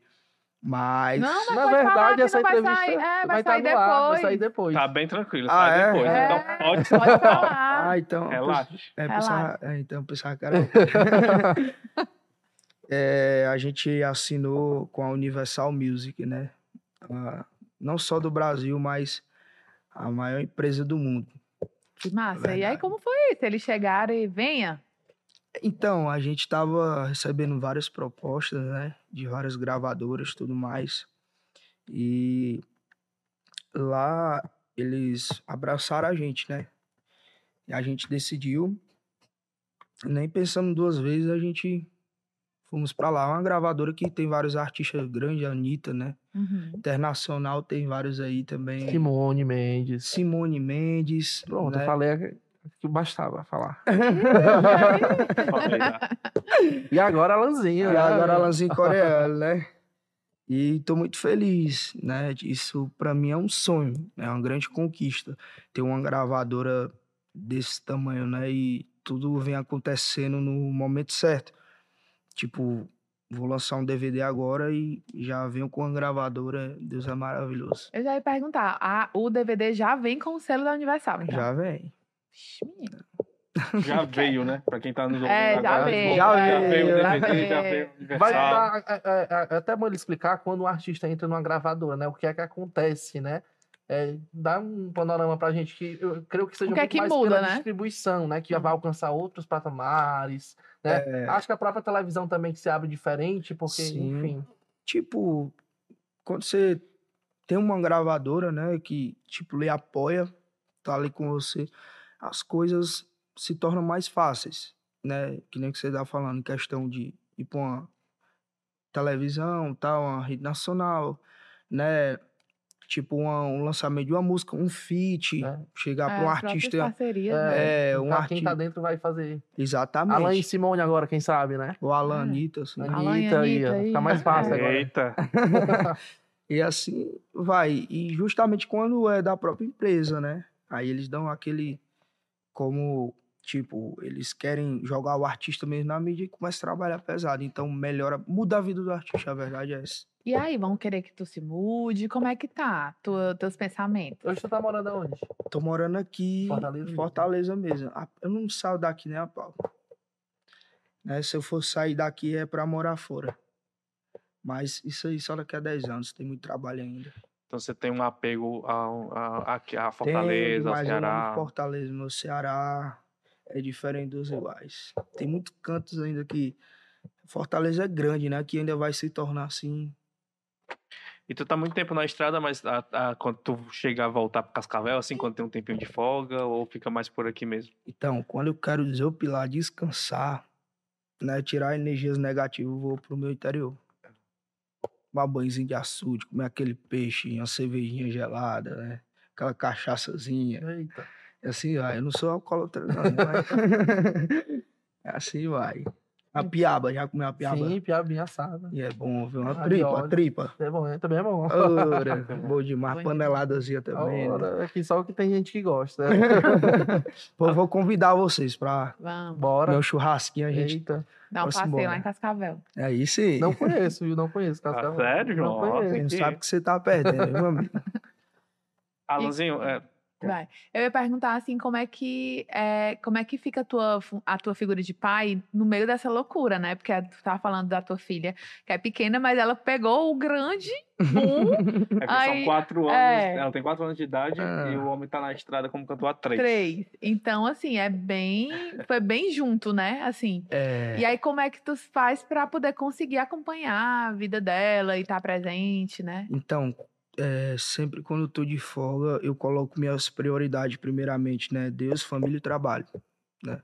Mas. Não, mas Na verdade, que essa não vai entrevista sair. É, vai, estar sair no ar, vai depois. sair depois. Tá bem tranquilo, Ah, sai é? depois. É, Então pode pode falar. Ah, então. Relaxa. É, Relaxa. pensar, é, então, pensar que era. É, a gente assinou com a Universal Music, né? Não só do Brasil, mas a maior empresa do mundo. Que massa. E aí, como foi isso? Eles chegaram e venha. Então, a gente estava recebendo várias propostas, né? De várias gravadoras e tudo mais. E lá eles abraçaram a gente, né? E a gente decidiu, nem pensando duas vezes, a gente fomos para lá. Uma gravadora que tem vários artistas grandes, a Anitta, né? Uhum. Internacional tem vários aí também. Simone Mendes. Simone Mendes. Pronto, né? eu falei que bastava falar. E agora Alanzinho. E né? agora Alanzinho coreano, né? E tô muito feliz, né? Isso para mim é um sonho, é uma grande conquista. Ter uma gravadora desse tamanho, né? E tudo vem acontecendo no momento certo. Tipo, vou lançar um DVD agora e já venho com a gravadora. Deus é maravilhoso. Eu já ia perguntar. a- o DVD já vem com o selo da Universal, então. Já vem. Já veio, né? Pra quem tá nos ouvindo É, já agora. veio, já Já veio, veio o já DVD, já veio. o Vai dar, é, é, é, até bom ele explicar quando um artista entra numa gravadora, né? O que é que acontece, né? É, dá um panorama pra gente que eu creio que seja O que é que mais muda, pela né? distribuição, né? Que já vai alcançar outros patamares, né? É, Acho que a própria televisão também que se abre diferente, porque, Sim. enfim. tipo, quando você tem uma gravadora, né, que, tipo, lhe apoia, tá ali com você, as coisas se tornam mais fáceis, né? Que nem que você tá falando, questão de ir pra uma televisão, tal, uma rede nacional, né? Tipo, uma- um lançamento de uma música, um feat, É. chegar É, pra um artista. parcerias, né? É, então um quem tá artista. dentro vai fazer. Exatamente. Alan e Simone agora, quem sabe, né? O Alan É. Anitta, assim. Alan e Anitta Anitta aí. fica mais fácil É. agora. Eita. E assim vai. E justamente quando é da própria empresa, né? Aí eles dão aquele. Como, tipo, eles querem jogar o artista mesmo na mídia e começa a trabalhar pesado. Então melhora, muda a vida do artista, a verdade é essa. E aí, vão querer que tu se mude? Como é que tá tua, teus pensamentos? Hoje tu tá morando aonde? Tô morando aqui Fortaleza. Fortaleza mesmo. Eu não saio daqui nem a pau. Né? Se eu for sair daqui é pra morar fora. Mas isso aí só daqui a 10 anos, tem muito trabalho ainda. Então você tem um apego ao, a, aqui, a Tem, Fortaleza, ao mas eu Ceará. Fortaleza, meu Ceará é diferente dos iguais. Tem muitos cantos ainda que Fortaleza é grande, né? Que ainda vai se tornar assim. E tu tá muito tempo na estrada, mas a- a- quando tu chega a voltar pra Cascavel, assim, quando tem um tempinho de folga, ou fica mais por aqui mesmo? Então, quando eu quero desopilar, descansar, né? Tirar energias negativas, eu vou pro meu interior. Tomar banhozinho de açude, comer aquele peixe, uma cervejinha gelada, né? Aquela cachaçazinha. Eita. E assim vai. Eu não sou alcoólatra, não, mas... É assim vai. A piaba, já comeu a piaba? Sim, piabinha assada. E é bom, viu? Uma Ah, tripa, óleo. tripa. É bom, é, também é bom. Ora, bom demais. Paneladazinha também. né? Ora, aqui só que tem gente que gosta. né? Pô, vou convidar vocês pra Vamos. Bora. meu churrasquinho, a gente. Eita. Dá um passeio embora. lá em Cascavel. Aí sim. Não conheço, viu? Não conheço. Ah, Cascavel. sério, João? Não conheço. Não que- sabe que você tá perdendo, meu amigo. Alanzinho, é, Vai. Eu ia perguntar assim, como é que é, como é que fica a tua, a tua figura de pai no meio dessa loucura, né? Porque tu tava falando da tua filha, que é pequena, mas ela pegou o grande boom, é Aí, são quatro anos, é. ela tem quatro anos de idade Ah. e o homem tá na estrada como cantor há três. três. Então, assim, é bem. Foi bem junto, né? Assim. É, E aí, como é que tu faz pra poder conseguir acompanhar a vida dela e estar presente, né? então, é, sempre quando eu tô de folga, eu coloco minhas prioridades primeiramente, né? Deus, família e trabalho, né?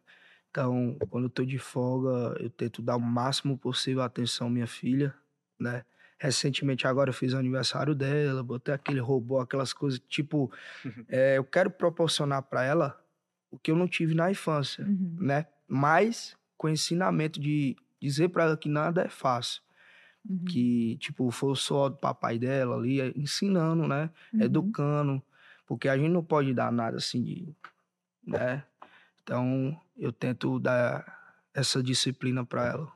Então, quando eu tô de folga, eu tento dar o máximo possível atenção à minha filha, né? Recentemente agora eu fiz o aniversário dela, botei aquele robô, aquelas coisas, tipo, é, eu quero proporcionar para ela o que eu não tive na infância, Uhum. né? Mas com ensinamento de dizer para ela que nada é fácil, Uhum. que tipo foi o suor do papai dela ali, é, ensinando, né? Uhum. Educando, porque a gente não pode dar nada assim de, né? Então eu tento dar essa disciplina para ela.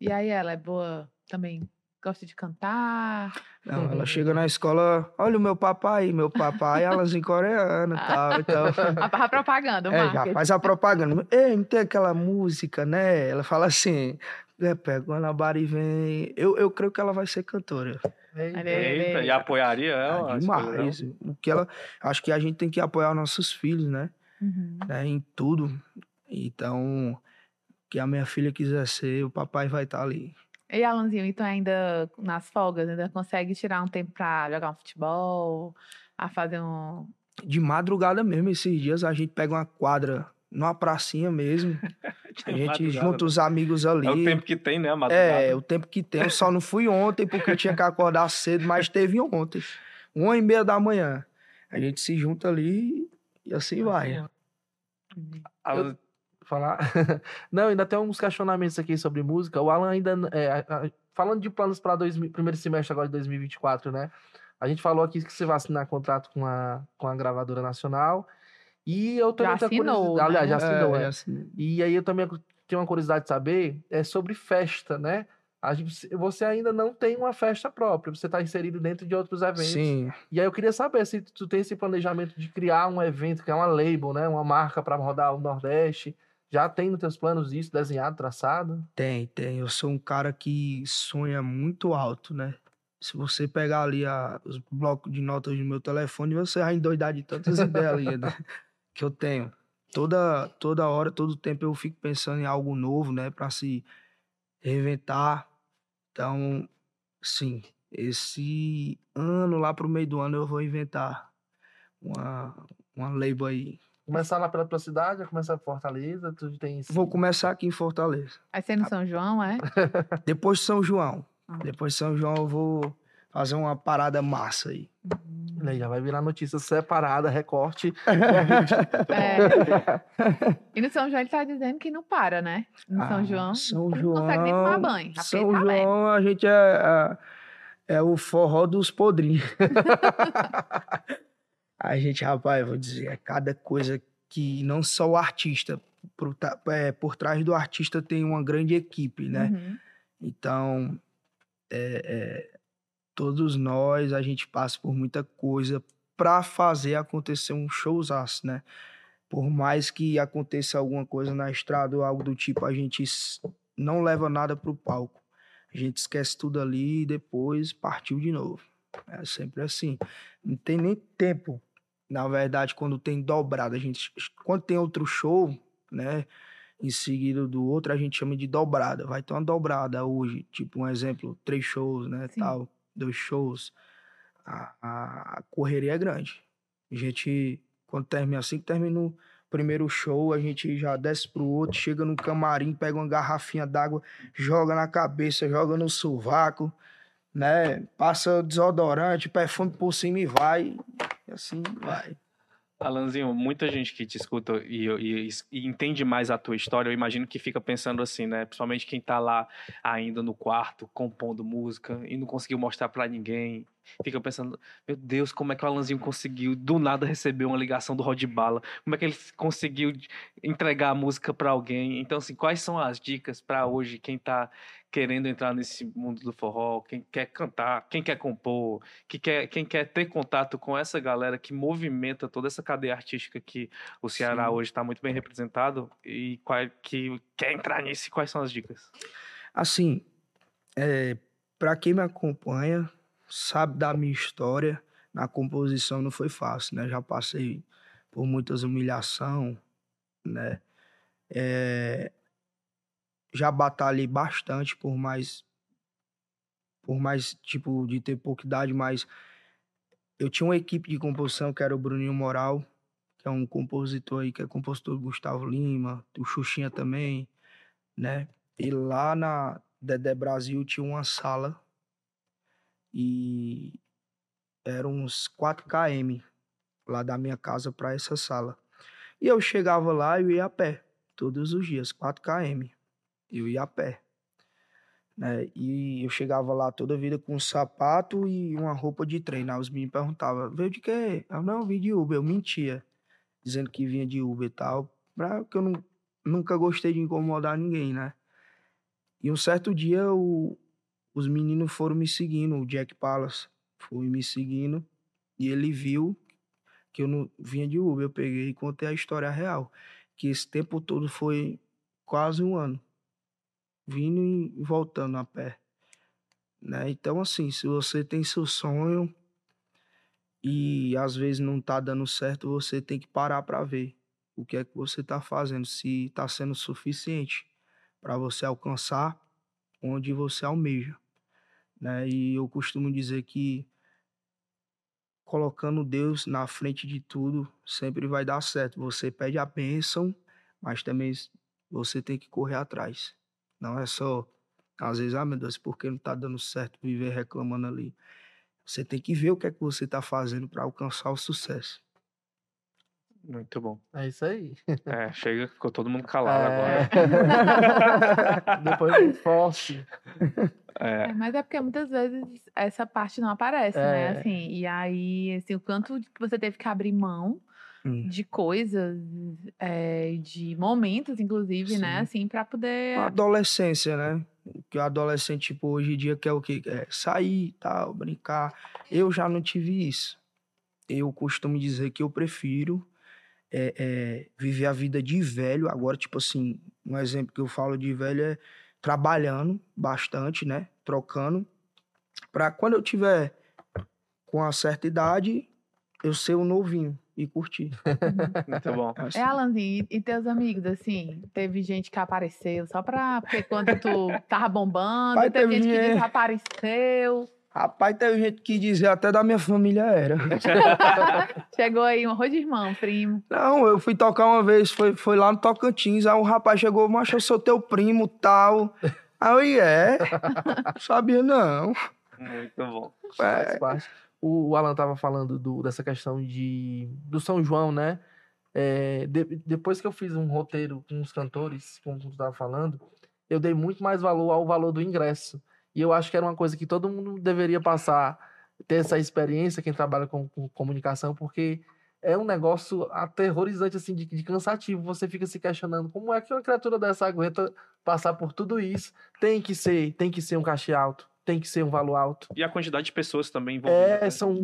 E aí ela é boa também? Gosta de cantar? Não, ela chega na escola, olha o meu papai, meu papai, elas em coreano e tal, então A, a propaganda, o É, já faz a propaganda. Ei, não tem aquela música, né? Ela fala assim, é, pega uma bari e vem. Eu, eu creio que ela vai ser cantora. Eita. Eita, e apoiaria ela? Ah, a escolha dela? demais. O que ela, acho que a gente tem que apoiar nossos filhos, né? Uhum. né? Em tudo. Então, o que a minha filha quiser ser, o papai vai estar ali. E Alanzinho, então ainda nas folgas, ainda consegue tirar um tempo pra jogar um futebol, a fazer um... De madrugada mesmo, esses dias, a gente pega uma quadra numa pracinha mesmo. A gente junta os amigos ali. É o tempo que tem, né? A madrugada. É, o tempo que tem. Eu só não fui ontem porque eu tinha que acordar cedo, mas teve ontem. Uma e meia da manhã. A gente se junta ali e assim vai. A- falar. Não, ainda tem uns questionamentos aqui sobre música. O Alan ainda. é, falando de planos para primeiro semestre agora de 2024, né? A gente falou aqui que você vai assinar contrato com a, com a gravadora nacional. E eu também Já tenho assinou, curiosidade. Aliás, já né? assinou, É, é. assim, E aí eu também tenho uma curiosidade de saber é sobre festa, né? A gente- você ainda não tem uma festa própria, você está inserido dentro de outros eventos. sim. E aí eu queria saber se tu tem esse planejamento de criar um evento, que é uma label, né? Uma marca para rodar o Nordeste. Já tem nos teus planos isso desenhado, traçado? Tem, tem. Eu sou um cara que sonha muito alto, né? Se você pegar ali a- os blocos de notas do meu telefone, você vai endoidar de tantas ideias ali, né? Que eu tenho. Toda, toda hora, todo tempo eu fico pensando em algo novo, né? Pra se reinventar. Então, sim, esse ano, lá pro meio do ano, eu vou inventar uma, uma label aí. Começar lá pela tua cidade, vai começar por Fortaleza, tu tem esse- Vou começar aqui em Fortaleza. Vai ser no São João, é? Depois de São João. Ah. Depois de São João eu vou fazer uma parada massa aí. Olha aí, Já vai virar notícia separada, recorte. É. E no São João ele tá dizendo que não para, né? No São Ah, João São não João. consegue nem tomar banho. A São leve. João, a gente é, é, é o forró dos podrinhos. a gente, rapaz, eu vou dizer, é cada coisa que não só o artista, por, ta- é, por trás do artista tem uma grande equipe, né? Uhum. Então, é, é, todos nós, a gente passa por muita coisa para fazer acontecer um showzaço, né? Por mais que aconteça alguma coisa na estrada ou algo do tipo, a gente não leva nada pro palco. A gente esquece tudo ali e depois partiu de novo. É sempre assim. Não tem nem tempo. Na verdade, quando tem dobrado, a gente. Quando tem outro show, né? Em seguida do outro, a gente chama de dobrada. Vai ter uma dobrada hoje. Tipo, um exemplo, três shows, né? Sim. Tal, dois shows. A, a, a correria é grande. A gente, quando termina assim, que termina o primeiro show, a gente já desce pro outro, chega no camarim, pega uma garrafinha d'água, joga na cabeça, joga no sovaco, né? Passa desodorante, perfume por cima e vai. E assim vai. Alanzinho, muita gente que te escuta e, e- e entende mais a tua história, eu imagino que fica pensando assim, né? Principalmente quem tá lá ainda no quarto, compondo música e não conseguiu mostrar pra ninguém. Fica pensando, meu Deus, como é que o Alanzinho conseguiu do nada receber uma ligação do Rod Bala? Como é que ele conseguiu entregar a música pra alguém? Então, assim, quais são as dicas pra hoje quem tá querendo entrar nesse mundo do forró, quem quer cantar, quem quer compor, que quer, quem quer ter contato com essa galera que movimenta toda essa cadeia artística que o Ceará Sim. hoje está muito bem representado e qual, que quer entrar nisso, quais são as dicas? Assim, é, para quem me acompanha, sabe da minha história, na composição não foi fácil, né? Já passei por muitas humilhação, né? É, já batalhei bastante por mais por mais tipo de ter pouca idade, mas eu tinha uma equipe de composição que era o Bruninho Moral, que é um compositor aí, que é compositor do Gustavo Lima, o Xuxinha também, né? E lá na Dedé Brasil tinha uma sala e eram uns 4 km lá da minha casa para essa sala. E eu chegava lá e ia a pé, todos os dias, 4 km. Eu ia a pé. Né? E eu chegava lá toda vida com um sapato e uma roupa de treino. Aí os meninos perguntavam, veio de quê? Eu não, vim de Uber. Eu mentia, dizendo que vinha de Uber e tal, porque eu não, nunca gostei de incomodar ninguém, né? E um certo dia o, os meninos foram me seguindo, o Jack Palace foi me seguindo e ele viu que eu não vinha de Uber. Eu peguei e contei a história real, que esse tempo todo foi quase um ano, vindo e voltando a pé. Né? Então, assim, se você tem seu sonho e às vezes não tá dando certo, você tem que parar para ver o que é que você tá fazendo, se tá sendo suficiente para você alcançar onde você almeja. Né? E eu costumo dizer que colocando Deus na frente de tudo sempre vai dar certo. Você pede a bênção, mas também você tem que correr atrás. Não é só, às vezes, ah, meu Deus, por que não tá dando certo viver reclamando ali? Você tem que ver o que é que você está fazendo para alcançar o sucesso. Muito bom. É isso aí. É, chega, ficou todo mundo calado É. agora. Depois do forte. É, É, mas é porque muitas vezes essa parte não aparece, né? É. Assim, e aí, assim, o quanto você teve que abrir mão Hum. de coisas, é, de momentos, inclusive, né? Sim. Assim, pra poder. A adolescência, né? Que o adolescente, tipo, hoje em dia quer o quê? Quer sair, tal, brincar. Eu já não tive isso. Eu costumo dizer que eu prefiro é, é, viver a vida de velho. Agora, tipo assim, um exemplo que eu falo de velho é trabalhando bastante, né? Trocando. Pra quando eu tiver com uma certa idade, eu ser um novinho e curtir. muito bom. Assim. É, Alanzinho, e, e teus amigos, assim, teve gente que apareceu só pra. Porque quando tu tava bombando, Pai, teve teve gente que desapareceu. Rapaz, teve gente que dizia até da minha família era. Chegou aí um arroz de irmão, primo. Não, eu fui tocar uma vez, foi, foi lá no Tocantins, aí um rapaz chegou, mas eu sou teu primo, tal. Aí eu, "E é? Sabia não. Muito bom. É. O, o Alan tava falando do- dessa questão de do São João, né? É, de- depois que eu fiz um roteiro com os cantores, como tu tava falando, eu dei muito mais valor ao valor do ingresso. E eu acho que era uma coisa que todo mundo deveria passar, ter essa experiência, quem trabalha com, com comunicação, porque é um negócio aterrorizante, assim, de, de cansativo. Você fica se questionando como é que uma criatura dessa aguenta passar por tudo isso. Tem que ser, tem que ser um cachê alto, tem que ser um valor alto. E a quantidade de pessoas também envolvidas. É, né? são,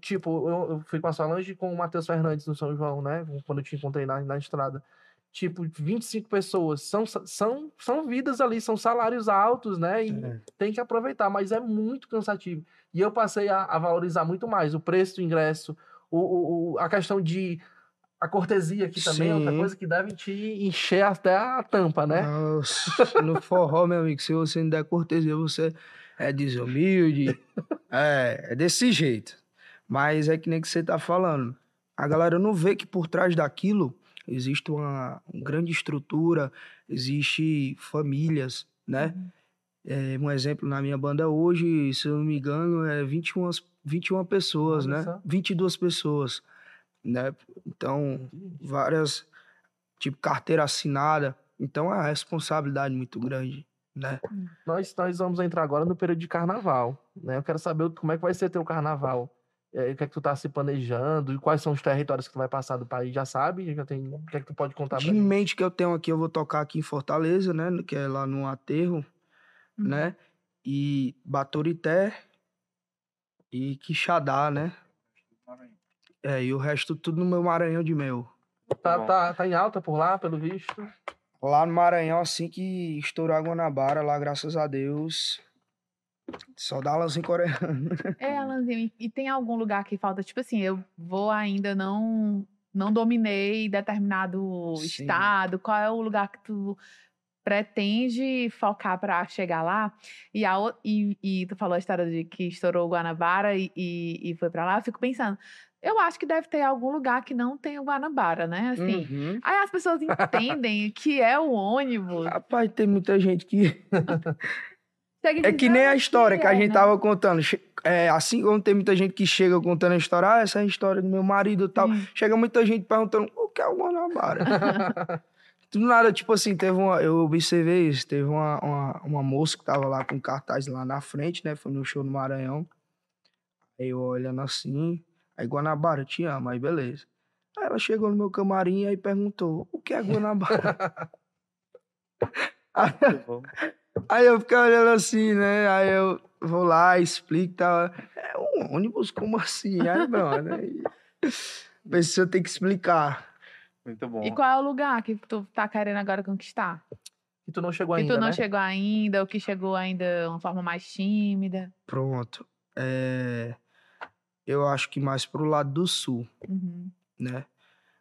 tipo, eu, eu fui com a Solange e com o Matheus Fernandes no São João, né? Quando eu te encontrei na, na estrada. Tipo, 25 pessoas. São, são, são vidas ali, são salários altos, né? E É. tem que aproveitar, mas é muito cansativo. E eu passei a, a valorizar muito mais o preço do ingresso, o, o, a questão de. A cortesia aqui também é outra Sim. coisa que deve te encher até a tampa, né? Nossa, no forró, meu amigo, se você não der cortesia, você é desumilde. É, é desse jeito. Mas é que nem que você tá falando. A galera não vê que por trás daquilo existe uma, uma grande estrutura, existe famílias, né? É, um exemplo, na minha banda hoje, se eu não me engano, é 21, 21 pessoas, Olha né? só. 22 pessoas, né? Então, várias, tipo, carteira assinada. Então, é uma responsabilidade muito grande, né? Nós, nós vamos entrar agora no período de carnaval, né? Eu quero saber como é que vai ser teu carnaval. É, o que é que tu tá se planejando? E quais são os territórios que tu vai passar do país? Já sabe? Já tem... O que é que tu pode contar pra De gente? mente que eu tenho aqui, eu vou tocar aqui em Fortaleza, né? Que é lá no Aterro, né? E Baturité e Quixadá, né? É, e o resto tudo no meu Maranhão de Mel. Tá, Bom. tá, tá em alta por lá, pelo visto? Lá no Maranhão, assim que estourou a Guanabara, lá, graças a Deus, só dá em coreano. É, Alanzinho, e, tem algum lugar que falta? Tipo assim, eu vou ainda não não dominei determinado Sim. estado. Qual é o lugar que tu pretende focar para chegar lá. E, a, e, e tu falou a história de que estourou o Guanabara e, e, e foi para lá. Eu fico pensando, eu acho que deve ter algum lugar que não tem o Guanabara, né? Assim. Uhum. Aí as pessoas entendem que é o ônibus. Rapaz, tem muita gente que. É que nem "Ah, a história que a gente né?" tava contando. É, assim como tem muita gente que chega contando a história, ah, essa é a história do meu marido e tal. Hum. Chega muita gente perguntando o que é o Guanabara. Do nada, tipo assim, teve uma. Eu observei isso, teve uma, uma, uma moça que tava lá com cartaz lá na frente, né? Foi no show no Maranhão. Aí eu olhando assim, aí Guanabara, te amo, aí beleza. Aí ela chegou no meu camarim e aí perguntou: o que é Guanabara? Aí eu fiquei olhando assim, né? Aí eu vou lá, explico e tal. É um ônibus, como assim? Aí, pronto. Aí, pessoa tem que explicar. Muito bom. E qual é o lugar que tu tá querendo agora conquistar? E tu não chegou que ainda, tu não né? chegou ainda, ou que chegou ainda de uma forma mais tímida. Pronto. É, Eu acho que mais pro lado do sul, Uhum. né?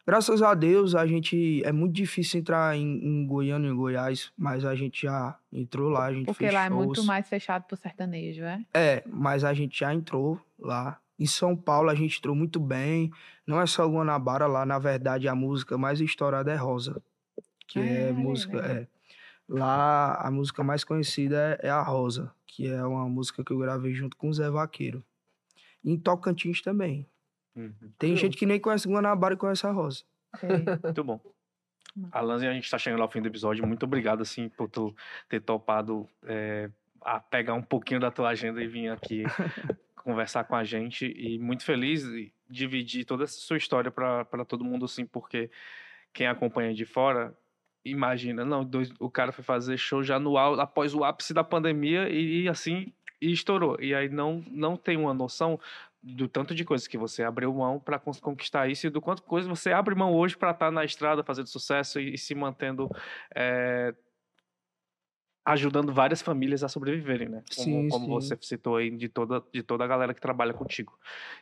Graças a Deus, a gente. É muito difícil entrar em, em Goiânia, em Goiás, mas a gente já entrou lá, a gente Porque fez lá é muito shows. mais fechado pro sertanejo, é? É, mas a gente já entrou lá. Em São Paulo a gente entrou muito bem. Não é só Guanabara lá, na verdade a música mais estourada é Rosa. Que é, É, música. né? É. Lá a música mais conhecida é, é a Rosa, que é uma música que eu gravei junto com o Zé Vaqueiro. Em Tocantins também. Uhum. Tem gente que nem conhece Guanabara e conhece a Rosa. Muito bom. Alanzinho, a gente está chegando ao fim do episódio. Muito obrigado, assim, por tu ter topado é, a pegar um pouquinho da tua agenda e vir aqui conversar com a gente. E muito feliz de dividir toda essa sua história para todo mundo, assim, porque quem acompanha de fora imagina, não, dois- o cara foi fazer show já no após o ápice da pandemia e, e, assim e estourou. E aí não não tem uma noção do tanto de coisas que você abriu mão para conquistar isso e do quanto coisa você abre mão hoje para estar na estrada fazendo sucesso e, e se mantendo é, ajudando várias famílias a sobreviverem, né? Como, Sim, como sim. você citou aí de toda de toda a galera que trabalha contigo.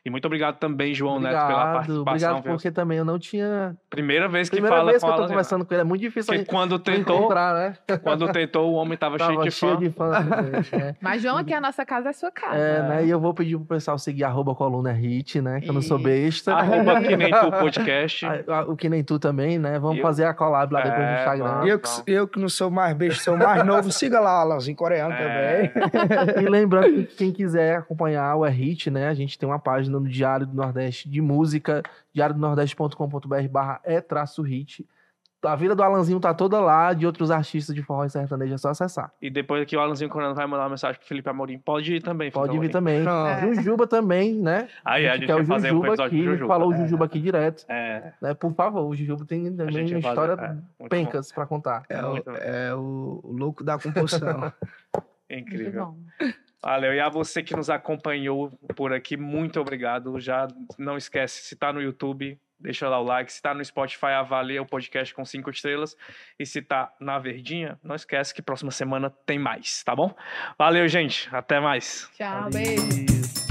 E muito obrigado também, João Neto, pela Obrigado, participação. obrigado viu? porque também eu não tinha... Primeira vez que Primeira fala vez com que eu tô conversando com ele, é muito difícil a Porque quando tentou, né? quando tentou, o homem tava, cheio Tava de fã. cheio de fã. né? Mas, João, aqui a nossa casa é sua casa. É, né? E eu vou pedir pro pessoal seguir arroba coluna hit, né? Que eu não sou besta. Arroba que nem tu podcast. O que nem tu também, né? Vamos Eu- fazer a collab lá depois no É, Instagram. vamos. E eu, que, não. eu que não sou mais beijo, sou mais novo, siga lá, Alanzinho Coreano É. também. E lembrando que quem quiser acompanhar o E-Hit, né? A gente tem uma página no Diário do Nordeste de música, diariodonordeste.com.br barra e-hit. A vida do Alanzinho tá toda lá, de outros artistas de forró e sertanejo, é só acessar. E depois aqui o Alanzinho Corano vai mandar uma mensagem pro Felipe Amorim. Pode ir também, Felipe Pode vir também. Pronto. Jujuba também, né? Aí a gente quer quer o fazer um Jujuba episódio aqui, Jujuba. falou o É. Jujuba aqui direto, É, né? Por favor, o Jujuba tem a também gente uma vai fazer. história é, muito bom. pencas pra contar. É, o, é o, louco da composição. É incrível. Valeu. E a você que nos acompanhou por aqui, muito obrigado. Já não esquece, se tá no YouTube, deixa lá o like. Se tá no Spotify, avalia o podcast com cinco estrelas. E se tá na Verdinha, não esquece que próxima semana tem mais, tá bom? Valeu, gente. Até mais. Tchau, Valeu. beijo.